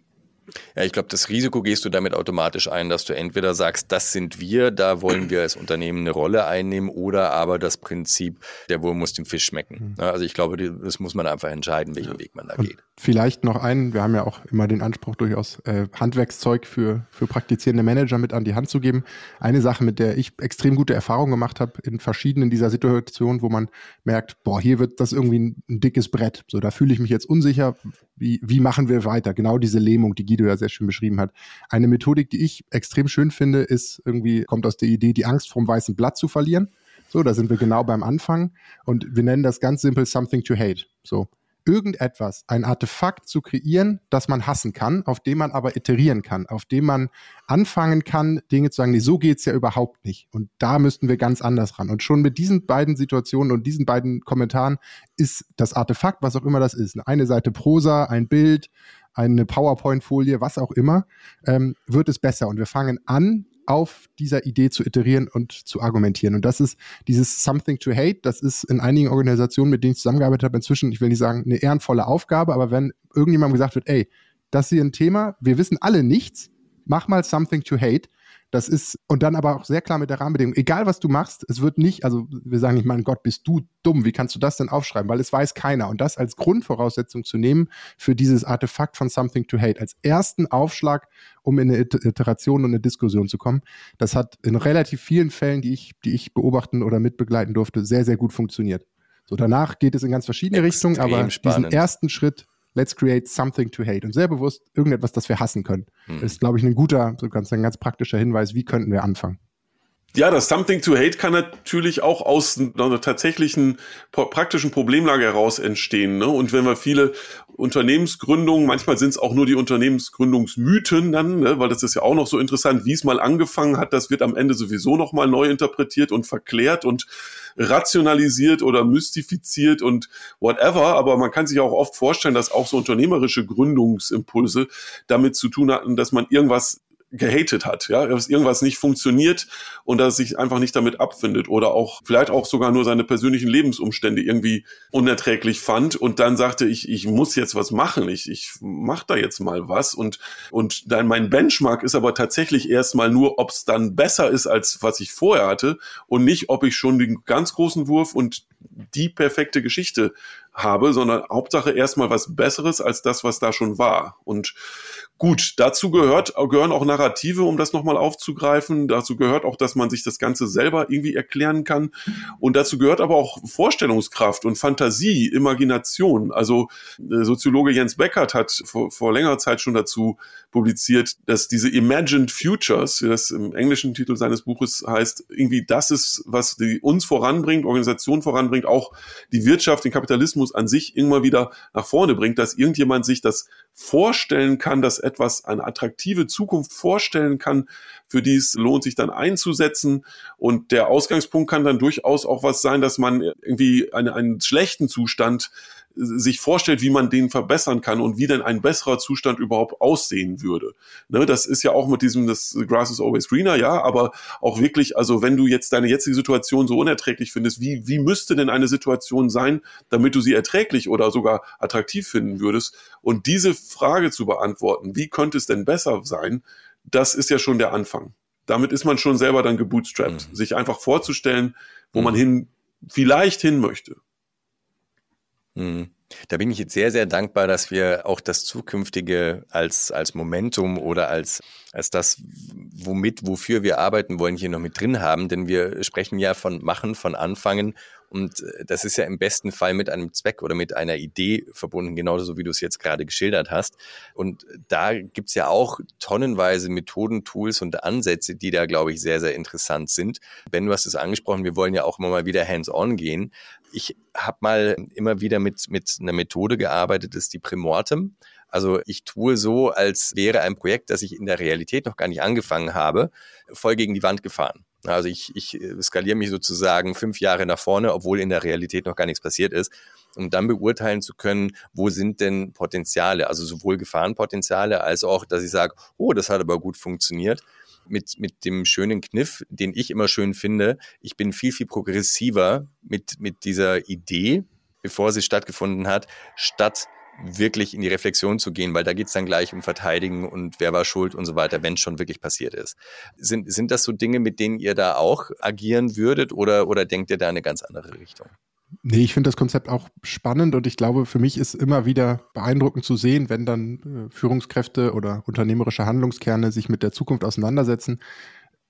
Ja, ich glaube, das Risiko gehst du damit automatisch ein, dass du entweder sagst, das sind wir, da wollen wir als Unternehmen eine Rolle einnehmen, oder aber das Prinzip, der Wurm muss dem Fisch schmecken. Mhm. Also ich glaube, das muss man einfach entscheiden, welchen Weg man da geht. Vielleicht noch einen, wir haben ja auch immer den Anspruch, durchaus äh, Handwerkszeug für, für praktizierende Manager mit an die Hand zu geben. Eine Sache, mit der ich extrem gute Erfahrungen gemacht habe in verschiedenen dieser Situationen, wo man merkt, boah, hier wird das irgendwie ein, ein dickes Brett. So, da fühle ich mich jetzt unsicher. Wie, wie machen wir weiter? Genau diese Lähmung, die Guido ja sehr schön beschrieben hat. Eine Methodik, die ich extrem schön finde, ist irgendwie, kommt aus der Idee, die Angst vom weißen Blatt zu verlieren. So, da sind wir genau beim Anfang. Und wir nennen das ganz simpel something to hate. So, irgendetwas, ein Artefakt zu kreieren, das man hassen kann, auf dem man aber iterieren kann, auf dem man anfangen kann, Dinge zu sagen, nee, so geht's ja überhaupt nicht. Und da müssten wir ganz anders ran. Und schon mit diesen beiden Situationen und diesen beiden Kommentaren ist das Artefakt, was auch immer das ist, eine Seite Prosa, ein Bild, eine PowerPoint-Folie, was auch immer, ähm, wird es besser. Und wir fangen an, auf dieser Idee zu iterieren und zu argumentieren. Und das ist dieses Something to Hate. Das ist in einigen Organisationen, mit denen ich zusammengearbeitet habe, inzwischen, ich will nicht sagen, eine ehrenvolle Aufgabe, aber wenn irgendjemandem gesagt wird, ey, das ist hier ein Thema, wir wissen alle nichts, mach mal Something to Hate, das ist, und dann aber auch sehr klar mit der Rahmenbedingung, egal was du machst, es wird nicht, also wir sagen nicht, mein Gott, bist du dumm, wie kannst du das denn aufschreiben? Weil es weiß keiner. Und das als Grundvoraussetzung zu nehmen für dieses Artefakt von Something to Hate, als ersten Aufschlag, um in eine Iteration und eine Diskussion zu kommen, das hat in relativ vielen Fällen, die ich, die ich beobachten oder mitbegleiten durfte, sehr, sehr gut funktioniert. So, danach geht es in ganz verschiedene Extrem Richtungen, aber spannend. diesen ersten Schritt let's create something to hate. Und sehr bewusst irgendetwas, das wir hassen können. Hm. Das ist, glaube ich, ein guter, so ganz, ein ganz praktischer Hinweis, wie könnten wir anfangen. Ja, das Something to Hate kann natürlich auch aus einer tatsächlichen praktischen Problemlage heraus entstehen. Ne? Und wenn wir viele Unternehmensgründungen, manchmal sind es auch nur die Unternehmensgründungsmythen dann, ne? weil das ist ja auch noch so interessant, wie es mal angefangen hat, das wird am Ende sowieso nochmal neu interpretiert und verklärt und rationalisiert oder mystifiziert und whatever. Aber man kann sich auch oft vorstellen, dass auch so unternehmerische Gründungsimpulse damit zu tun hatten, dass man irgendwas gehatet hat, ja, dass irgendwas nicht funktioniert und dass sich einfach nicht damit abfindet oder auch vielleicht auch sogar nur seine persönlichen Lebensumstände irgendwie unerträglich fand und dann sagte ich, ich muss jetzt was machen, ich, ich mach da jetzt mal was und und dann mein Benchmark ist aber tatsächlich erstmal nur, ob es dann besser ist als was ich vorher hatte und nicht, ob ich schon den ganz großen Wurf und die perfekte Geschichte habe, sondern Hauptsache erstmal was Besseres als das, was da schon war. Und Gut, dazu gehört, gehören auch Narrative, um das nochmal aufzugreifen. Dazu gehört auch, dass man sich das Ganze selber irgendwie erklären kann. Und dazu gehört aber auch Vorstellungskraft und Fantasie, Imagination. Also äh, Soziologe Jens Beckert hat vor, vor längerer Zeit schon dazu publiziert, dass diese Imagined Futures, wie das im englischen Titel seines Buches heißt, irgendwie das ist, was die uns voranbringt, Organisation voranbringt, auch die Wirtschaft, den Kapitalismus an sich immer wieder nach vorne bringt, dass irgendjemand sich das vorstellen kann, dass etwas eine attraktive Zukunft vorstellen kann, für die es lohnt, sich dann einzusetzen. Und der Ausgangspunkt kann dann durchaus auch was sein, dass man irgendwie eine, einen schlechten Zustand sich vorstellt, wie man den verbessern kann und wie denn ein besserer Zustand überhaupt aussehen würde. Ne, das ist ja auch mit diesem, das Grass is always greener, ja, aber auch wirklich, also wenn du jetzt deine jetzige Situation so unerträglich findest, wie, wie müsste denn eine Situation sein, damit du sie erträglich oder sogar attraktiv finden würdest? Und diese Frage zu beantworten, wie könnte es denn besser sein, das ist ja schon der Anfang. Damit ist man schon selber dann gebootstrapped, mhm. sich einfach vorzustellen, wo mhm. man hin, vielleicht hin möchte. Mhm. Da bin ich jetzt sehr, sehr dankbar, dass wir auch das Zukünftige als, als Momentum oder als, als das, womit, wofür wir arbeiten wollen, hier noch mit drin haben. Denn wir sprechen ja von Machen, von Anfangen. Und äh, das ist ja im besten Fall mit einem Zweck oder mit einer Idee verbunden, genauso wie du es jetzt gerade geschildert hast. Und da gibt's ja auch tonnenweise Methoden, Tools und Ansätze, die da, glaube ich, sehr, sehr interessant sind. Ben, du hast es angesprochen, wir wollen ja auch immer mal wieder hands-on gehen. Ich habe mal immer wieder mit, mit einer Methode gearbeitet, das ist die Primortem. Also ich tue so, als wäre ein Projekt, das ich in der Realität noch gar nicht angefangen habe, voll gegen die Wand gefahren. Also ich, ich skaliere mich sozusagen fünf Jahre nach vorne, obwohl in der Realität noch gar nichts passiert ist, um dann beurteilen zu können, wo sind denn Potenziale, also sowohl Gefahrenpotenziale als auch, dass ich sage, oh, das hat aber gut funktioniert mit, mit dem schönen Kniff, den ich immer schön finde. Ich bin viel, viel progressiver mit, mit dieser Idee, bevor sie stattgefunden hat, statt wirklich in die Reflexion zu gehen, weil da geht's dann gleich um Verteidigen und wer war schuld und so weiter, wenn es schon wirklich passiert ist. Sind, sind das so Dinge, mit denen ihr da auch agieren würdet oder, oder denkt ihr da eine ganz andere Richtung? Nee, ich finde das Konzept auch spannend und ich glaube, für mich ist immer wieder beeindruckend zu sehen, wenn dann äh, Führungskräfte oder unternehmerische Handlungskerne sich mit der Zukunft auseinandersetzen,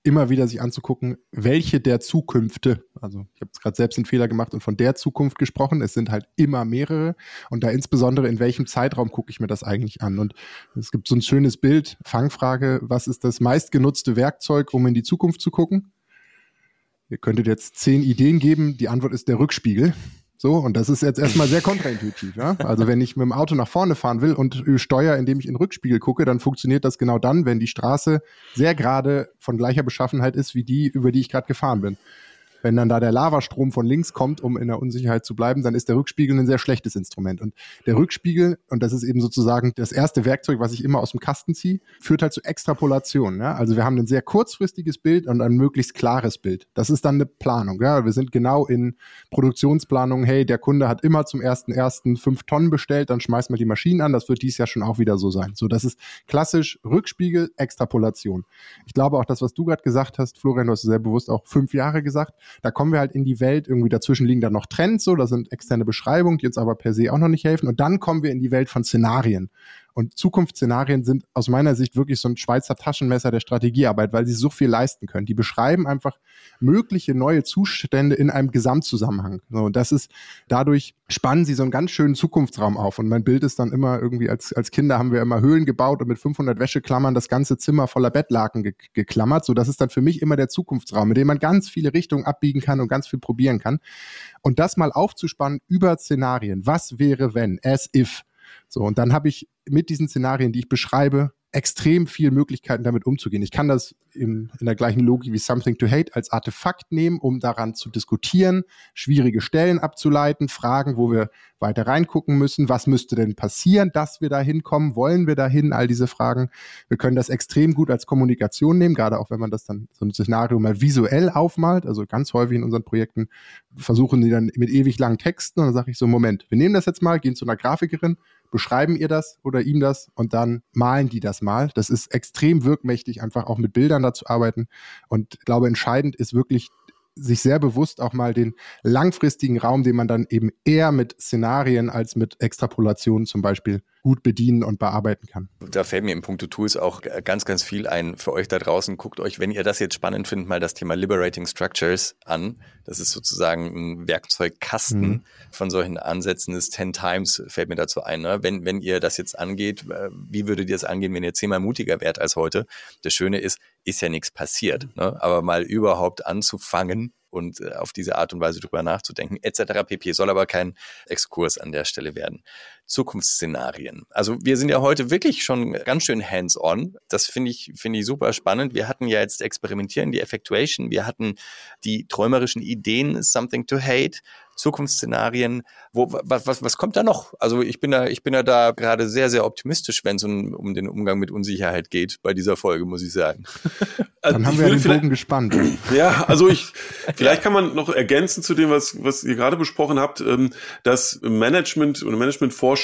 immer wieder sich anzugucken, welche der Zukünfte, also ich habe gerade selbst einen Fehler gemacht und von der Zukunft gesprochen, es sind halt immer mehrere und da insbesondere in welchem Zeitraum gucke ich mir das eigentlich an und es gibt so ein schönes Bild, Fangfrage, was ist das meistgenutzte Werkzeug, um in die Zukunft zu gucken? Ihr könntet jetzt zehn Ideen geben. Die Antwort ist der Rückspiegel. So, und das ist jetzt erstmal sehr kontraintuitiv. Ja? Also wenn ich mit dem Auto nach vorne fahren will und steuere, indem ich in den Rückspiegel gucke, dann funktioniert das genau dann, wenn die Straße sehr gerade von gleicher Beschaffenheit ist wie die, über die ich gerade gefahren bin. Wenn dann da der Lavastrom von links kommt, um in der Unsicherheit zu bleiben, dann ist der Rückspiegel ein sehr schlechtes Instrument. Und der Rückspiegel, und das ist eben sozusagen das erste Werkzeug, was ich immer aus dem Kasten ziehe, führt halt zu Extrapolation. Ja? Also wir haben ein sehr kurzfristiges Bild und ein möglichst klares Bild. Das ist dann eine Planung. Ja? Wir sind genau in Produktionsplanung, hey, der Kunde hat immer zum ersten ersten fünf Tonnen bestellt, dann schmeißen wir die Maschinen an, das wird dies Jahr schon auch wieder so sein. So, das ist klassisch Rückspiegel, Extrapolation. Ich glaube auch das, was du gerade gesagt hast, Florian, du hast sehr bewusst auch fünf Jahre gesagt, da kommen wir halt in die Welt, irgendwie dazwischen liegen dann noch Trends, so, das sind externe Beschreibungen, die uns aber per se auch noch nicht helfen. Und dann kommen wir in die Welt von Szenarien. Und Zukunftsszenarien sind aus meiner Sicht wirklich so ein Schweizer Taschenmesser der Strategiearbeit, weil sie so viel leisten können. Die beschreiben einfach mögliche neue Zustände in einem Gesamtzusammenhang. So, und das ist, dadurch spannen sie so einen ganz schönen Zukunftsraum auf. Und mein Bild ist dann immer irgendwie, als, als Kinder haben wir immer Höhlen gebaut und mit 500 Wäscheklammern das ganze Zimmer voller Bettlaken ge geklammert. So, das ist dann für mich immer der Zukunftsraum, in dem man ganz viele Richtungen abbiegen kann und ganz viel probieren kann. Und das mal aufzuspannen über Szenarien. Was wäre, wenn? As if. So, und dann habe ich mit diesen Szenarien, die ich beschreibe, extrem viele Möglichkeiten damit umzugehen. Ich kann das in, in der gleichen Logik wie Something to Hate als Artefakt nehmen, um daran zu diskutieren, schwierige Stellen abzuleiten, Fragen, wo wir weiter reingucken müssen. Was müsste denn passieren, dass wir da hinkommen? Wollen wir dahin? All diese Fragen. Wir können das extrem gut als Kommunikation nehmen, gerade auch wenn man das dann so ein Szenario mal visuell aufmalt. Also ganz häufig in unseren Projekten versuchen die dann mit ewig langen Texten und dann sage ich so, Moment, wir nehmen das jetzt mal, gehen zu einer Grafikerin, beschreiben ihr das oder ihm das und dann malen die das mal. Das ist extrem wirkmächtig, einfach auch mit Bildern dazu arbeiten. Und ich glaube, entscheidend ist wirklich sich sehr bewusst auch mal den langfristigen Raum, den man dann eben eher mit Szenarien als mit Extrapolationen zum Beispiel gut bedienen und bearbeiten kann. Da fällt mir im Punkt Tools auch ganz, ganz viel ein für euch da draußen. Guckt euch, wenn ihr das jetzt spannend findet, mal das Thema Liberating Structures an. Das ist sozusagen ein Werkzeugkasten mhm. von solchen Ansätzen. Das 10 Times fällt mir dazu ein. Ne? Wenn, wenn ihr das jetzt angeht, äh, wie würdet ihr es angehen, wenn ihr zehnmal mutiger wärt als heute? Das Schöne ist, ist ja nichts passiert. Ne? Aber mal überhaupt anzufangen, und äh, auf diese Art und Weise drüber nachzudenken, etc. pp. Soll aber kein Exkurs an der Stelle werden. Zukunftsszenarien. Also wir sind ja heute wirklich schon ganz schön hands-on. Das finde ich, finde ich super spannend. Wir hatten ja jetzt Experimentieren, die Effectuation, wir hatten die träumerischen Ideen, Something to Hate, Zukunftsszenarien. Wo, was, was, was kommt da noch? Also ich bin da, ich bin da, da gerade sehr, sehr optimistisch, wenn es um, um den Umgang mit Unsicherheit geht bei dieser Folge, muss ich sagen. Also Dann haben wir den Bogen gespannt. Ja, also ich, vielleicht kann man noch ergänzen zu dem, was, was ihr gerade besprochen habt, ähm, dass Management und Managementforschung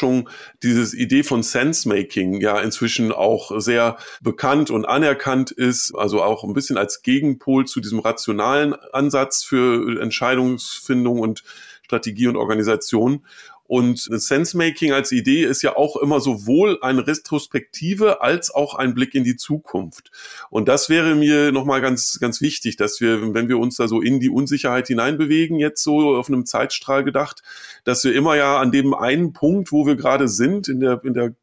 dieses Idee von Sense-Making ja inzwischen auch sehr bekannt und anerkannt ist, also auch ein bisschen als Gegenpol zu diesem rationalen Ansatz für Entscheidungsfindung und Strategie und Organisation. Und Sense-Making als Idee ist ja auch immer sowohl eine Retrospektive als auch ein Blick in die Zukunft. Und das wäre mir nochmal ganz, ganz wichtig, dass wir, wenn wir uns da so in die Unsicherheit hineinbewegen, jetzt so auf einem Zeitstrahl gedacht, dass wir immer ja an dem einen Punkt, wo wir gerade sind, in der, in der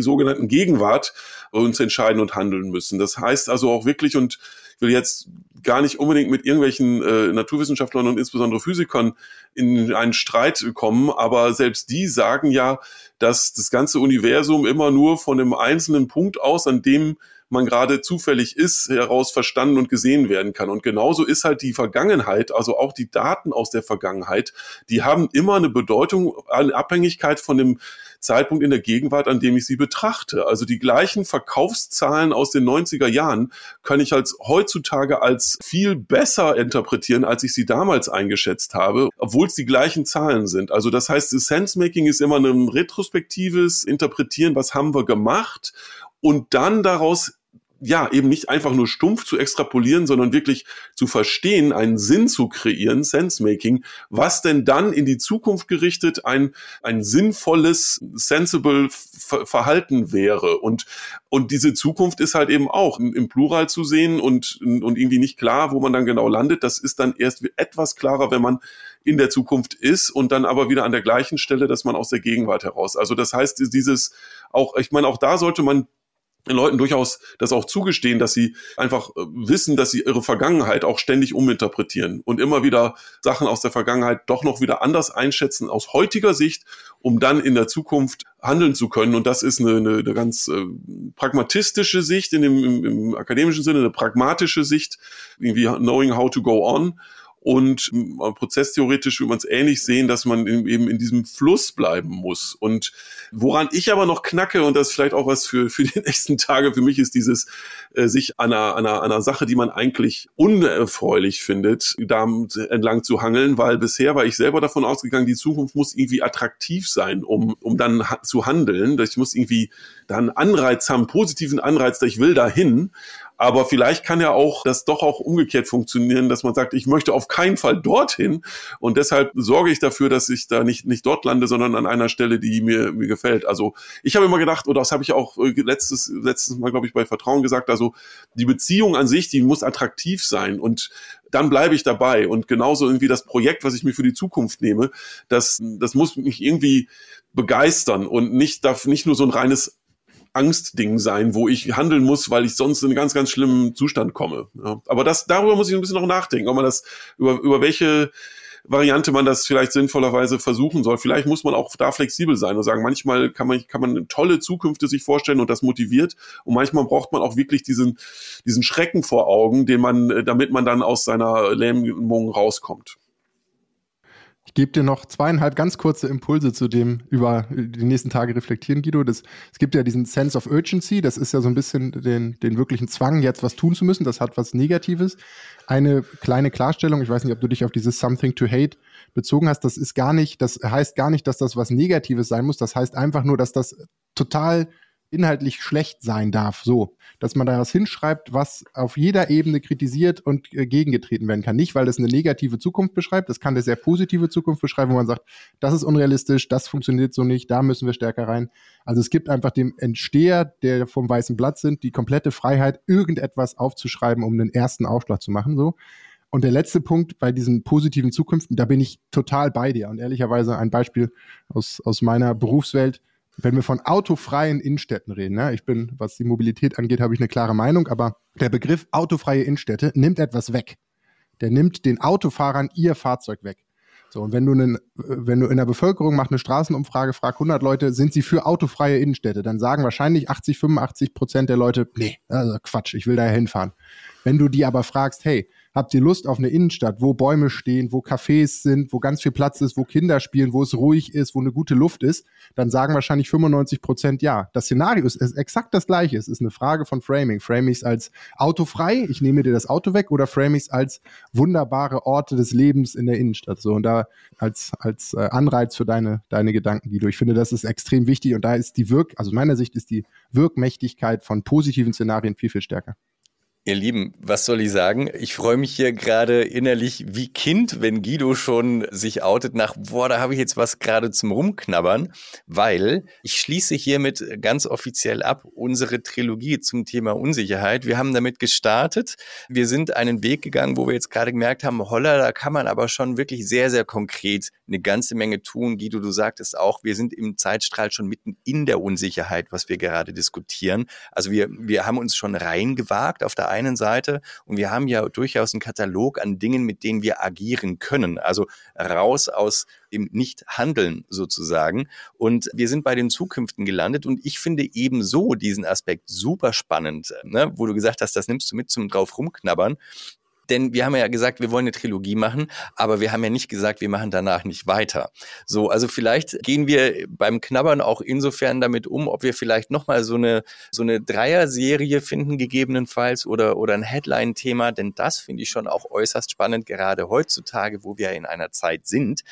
sogenannten Gegenwart uns entscheiden und handeln müssen. Das heißt also auch wirklich, und ich will jetzt gar nicht unbedingt mit irgendwelchen äh, Naturwissenschaftlern und insbesondere Physikern in einen Streit kommen, aber selbst die sagen ja, dass das ganze Universum immer nur von einem einzelnen Punkt aus, an dem man gerade zufällig ist, heraus verstanden und gesehen werden kann. Und genauso ist halt die Vergangenheit, also auch die Daten aus der Vergangenheit, die haben immer eine Bedeutung, eine Abhängigkeit von dem Zeitpunkt in der Gegenwart, an dem ich sie betrachte. Also die gleichen Verkaufszahlen aus den 90er Jahren kann ich als heutzutage als viel besser interpretieren, als ich sie damals eingeschätzt habe, obwohl es die gleichen Zahlen sind. Also das heißt, Sense-Making ist immer ein retrospektives Interpretieren, was haben wir gemacht und dann daraus ja, eben nicht einfach nur stumpf zu extrapolieren, sondern wirklich zu verstehen, einen Sinn zu kreieren, Sense-Making, was denn dann in die Zukunft gerichtet ein, ein sinnvolles, sensible Verhalten wäre. Und, und diese Zukunft ist halt eben auch im, Plural zu sehen und, und irgendwie nicht klar, wo man dann genau landet. Das ist dann erst etwas klarer, wenn man in der Zukunft ist und dann aber wieder an der gleichen Stelle, dass man aus der Gegenwart heraus. Also das heißt, dieses auch, ich meine, auch da sollte man Leuten durchaus das auch zugestehen, dass sie einfach äh, wissen, dass sie ihre Vergangenheit auch ständig uminterpretieren und immer wieder Sachen aus der Vergangenheit doch noch wieder anders einschätzen aus heutiger Sicht, um dann in der Zukunft handeln zu können. Und das ist eine, eine, eine ganz äh, pragmatistische Sicht in dem, im, im akademischen Sinne, eine pragmatische Sicht, irgendwie knowing how to go on. Und äh, prozesstheoretisch will man es ähnlich sehen, dass man eben in diesem Fluss bleiben muss. Und woran ich aber noch knacke, und das ist vielleicht auch was für, für die nächsten Tage, für mich ist dieses äh, sich an einer, einer, einer Sache, die man eigentlich unerfreulich findet, da entlang zu hangeln, weil bisher war ich selber davon ausgegangen, die Zukunft muss irgendwie attraktiv sein, um, um dann ha zu handeln. Ich muss irgendwie da einen Anreiz haben, positiven Anreiz, ich will dahin. Aber vielleicht kann ja auch das doch auch umgekehrt funktionieren, dass man sagt, ich möchte auf keinen Fall dorthin und deshalb sorge ich dafür, dass ich da nicht, nicht dort lande, sondern an einer Stelle, die mir, mir gefällt. Also ich habe immer gedacht, oder das habe ich auch äh, letztes, letztes Mal, glaube ich, bei Vertrauen gesagt, also die Beziehung an sich, die muss attraktiv sein und dann bleibe ich dabei. Und genauso irgendwie das Projekt, was ich mir für die Zukunft nehme, das, das muss mich irgendwie begeistern und nicht, darf nicht nur so ein reines Angstding sein, wo ich handeln muss, weil ich sonst in einen ganz, ganz schlimmen Zustand komme. Ja. Aber das, darüber muss ich ein bisschen noch nachdenken, ob man das, über, über welche Variante man das vielleicht sinnvollerweise versuchen soll. Vielleicht muss man auch da flexibel sein und sagen, manchmal kann man, kann man tolle Zukünfte sich vorstellen und das motiviert. Und manchmal braucht man auch wirklich diesen, diesen Schrecken vor Augen, den man, damit man dann aus seiner Lähmung rauskommt. Gebe dir noch zweieinhalb ganz kurze Impulse zu dem über die nächsten Tage reflektieren, Guido. Das, es gibt ja diesen Sense of Urgency, das ist ja so ein bisschen den, den wirklichen Zwang, jetzt was tun zu müssen. Das hat was Negatives. Eine kleine Klarstellung, ich weiß nicht, ob du dich auf dieses Something to Hate bezogen hast. Das ist gar nicht, das heißt gar nicht, dass das was Negatives sein muss. Das heißt einfach nur, dass das total inhaltlich schlecht sein darf, so, dass man da was hinschreibt, was auf jeder Ebene kritisiert und äh, gegengetreten werden kann. Nicht, weil das eine negative Zukunft beschreibt, das kann eine sehr positive Zukunft beschreiben, wo man sagt, das ist unrealistisch, das funktioniert so nicht, da müssen wir stärker rein. Also es gibt einfach dem Entsteher, der vom weißen Blatt sind, die komplette Freiheit, irgendetwas aufzuschreiben, um den ersten Aufschlag zu machen, so. Und der letzte Punkt bei diesen positiven Zukünften, da bin ich total bei dir. Und ehrlicherweise ein Beispiel aus, aus meiner Berufswelt wenn wir von autofreien Innenstädten reden, ne, ich bin, was die Mobilität angeht, habe ich eine klare Meinung, aber der Begriff autofreie Innenstädte nimmt etwas weg. Der nimmt den Autofahrern ihr Fahrzeug weg. So, und wenn du, einen, wenn du in der Bevölkerung machst eine Straßenumfrage, frag 100 Leute, sind sie für autofreie Innenstädte? Dann sagen wahrscheinlich 80, 85 Prozent der Leute, nee, also Quatsch, ich will daher hinfahren. Wenn du die aber fragst, hey, habt ihr Lust auf eine Innenstadt, wo Bäume stehen, wo Cafés sind, wo ganz viel Platz ist, wo Kinder spielen, wo es ruhig ist, wo eine gute Luft ist, dann sagen wahrscheinlich 95 Prozent ja. Das Szenario ist, ist exakt das gleiche. Es ist eine Frage von Framing. Frame ich es als autofrei, ich nehme dir das Auto weg, oder frame ich es als wunderbare Orte des Lebens in der Innenstadt. So und da als, als äh, Anreiz für deine, deine Gedanken, Guido. Ich finde, das ist extrem wichtig und da ist die Wirk, also meiner Sicht ist die Wirkmächtigkeit von positiven Szenarien viel, viel stärker. Ihr Lieben, was soll ich sagen? Ich freue mich hier gerade innerlich wie Kind, wenn Guido schon sich outet nach, boah, da habe ich jetzt was gerade zum Rumknabbern, weil ich schließe hiermit ganz offiziell ab unsere Trilogie zum Thema Unsicherheit. Wir haben damit gestartet. Wir sind einen Weg gegangen, wo wir jetzt gerade gemerkt haben, holla, da kann man aber schon wirklich sehr, sehr konkret eine ganze Menge tun. Guido, du sagtest auch, wir sind im Zeitstrahl schon mitten in der Unsicherheit, was wir gerade diskutieren. Also wir, wir haben uns schon reingewagt auf der einen Seite und wir haben ja durchaus einen Katalog an Dingen, mit denen wir agieren können. Also raus aus dem Nicht-Handeln sozusagen. Und wir sind bei den Zukünften gelandet und ich finde ebenso diesen Aspekt super spannend, ne? wo du gesagt hast, das nimmst du mit zum drauf rumknabbern. Denn wir haben ja gesagt, wir wollen eine Trilogie machen, aber wir haben ja nicht gesagt, wir machen danach nicht weiter. So, also vielleicht gehen wir beim Knabbern auch insofern damit um, ob wir vielleicht nochmal so eine, so eine Dreier-Serie finden, gegebenenfalls, oder, oder ein Headline-Thema, denn das finde ich schon auch äußerst spannend, gerade heutzutage, wo wir in einer Zeit sind,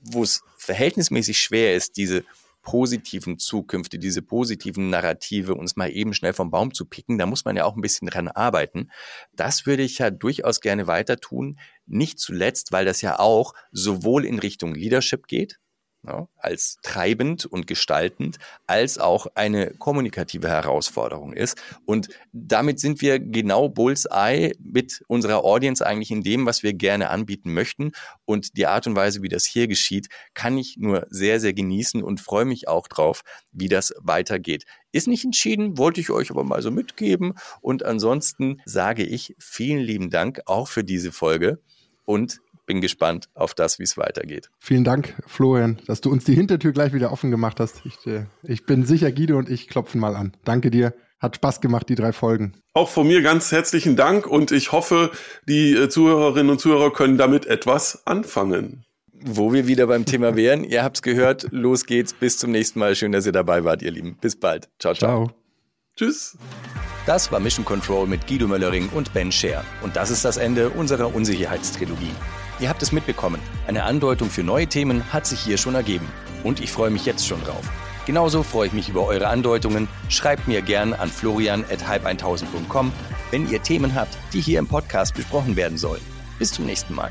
wo es verhältnismäßig schwer ist, diese positiven Zukünfte, diese positiven Narrative uns mal eben schnell vom Baum zu picken, da muss man ja auch ein bisschen dran arbeiten. Das würde ich ja durchaus gerne weiter tun. Nicht zuletzt, weil das ja auch sowohl in Richtung Leadership geht, ja, als treibend und gestaltend, als auch eine kommunikative Herausforderung ist. Und damit sind wir genau Bullseye mit unserer Audience eigentlich in dem, was wir gerne anbieten möchten. Und die Art und Weise, wie das hier geschieht, kann ich nur sehr, sehr genießen und freue mich auch drauf, wie das weitergeht. Ist nicht entschieden, wollte ich euch aber mal so mitgeben. Und ansonsten sage ich vielen lieben Dank auch für diese Folge und bin gespannt auf das, wie es weitergeht. Vielen Dank, Florian, dass du uns die Hintertür gleich wieder offen gemacht hast. Ich, äh, ich bin sicher, Guido und ich klopfen mal an. Danke dir. Hat Spaß gemacht, die drei Folgen. Auch von mir ganz herzlichen Dank und ich hoffe, die äh, Zuhörerinnen und Zuhörer können damit etwas anfangen. Wo wir wieder beim Thema wären, ihr habt es gehört, los geht's, bis zum nächsten Mal. Schön, dass ihr dabei wart, ihr Lieben. Bis bald. Ciao, ciao. ciao. Tschüss. Das war Mission Control mit Guido Möllering und Ben Scher. Und das ist das Ende unserer Unsicherheitstrilogie. Ihr habt es mitbekommen. Eine Andeutung für neue Themen hat sich hier schon ergeben. Und ich freue mich jetzt schon drauf. Genauso freue ich mich über eure Andeutungen. Schreibt mir gern an florian.halb1000.com, wenn ihr Themen habt, die hier im Podcast besprochen werden sollen. Bis zum nächsten Mal.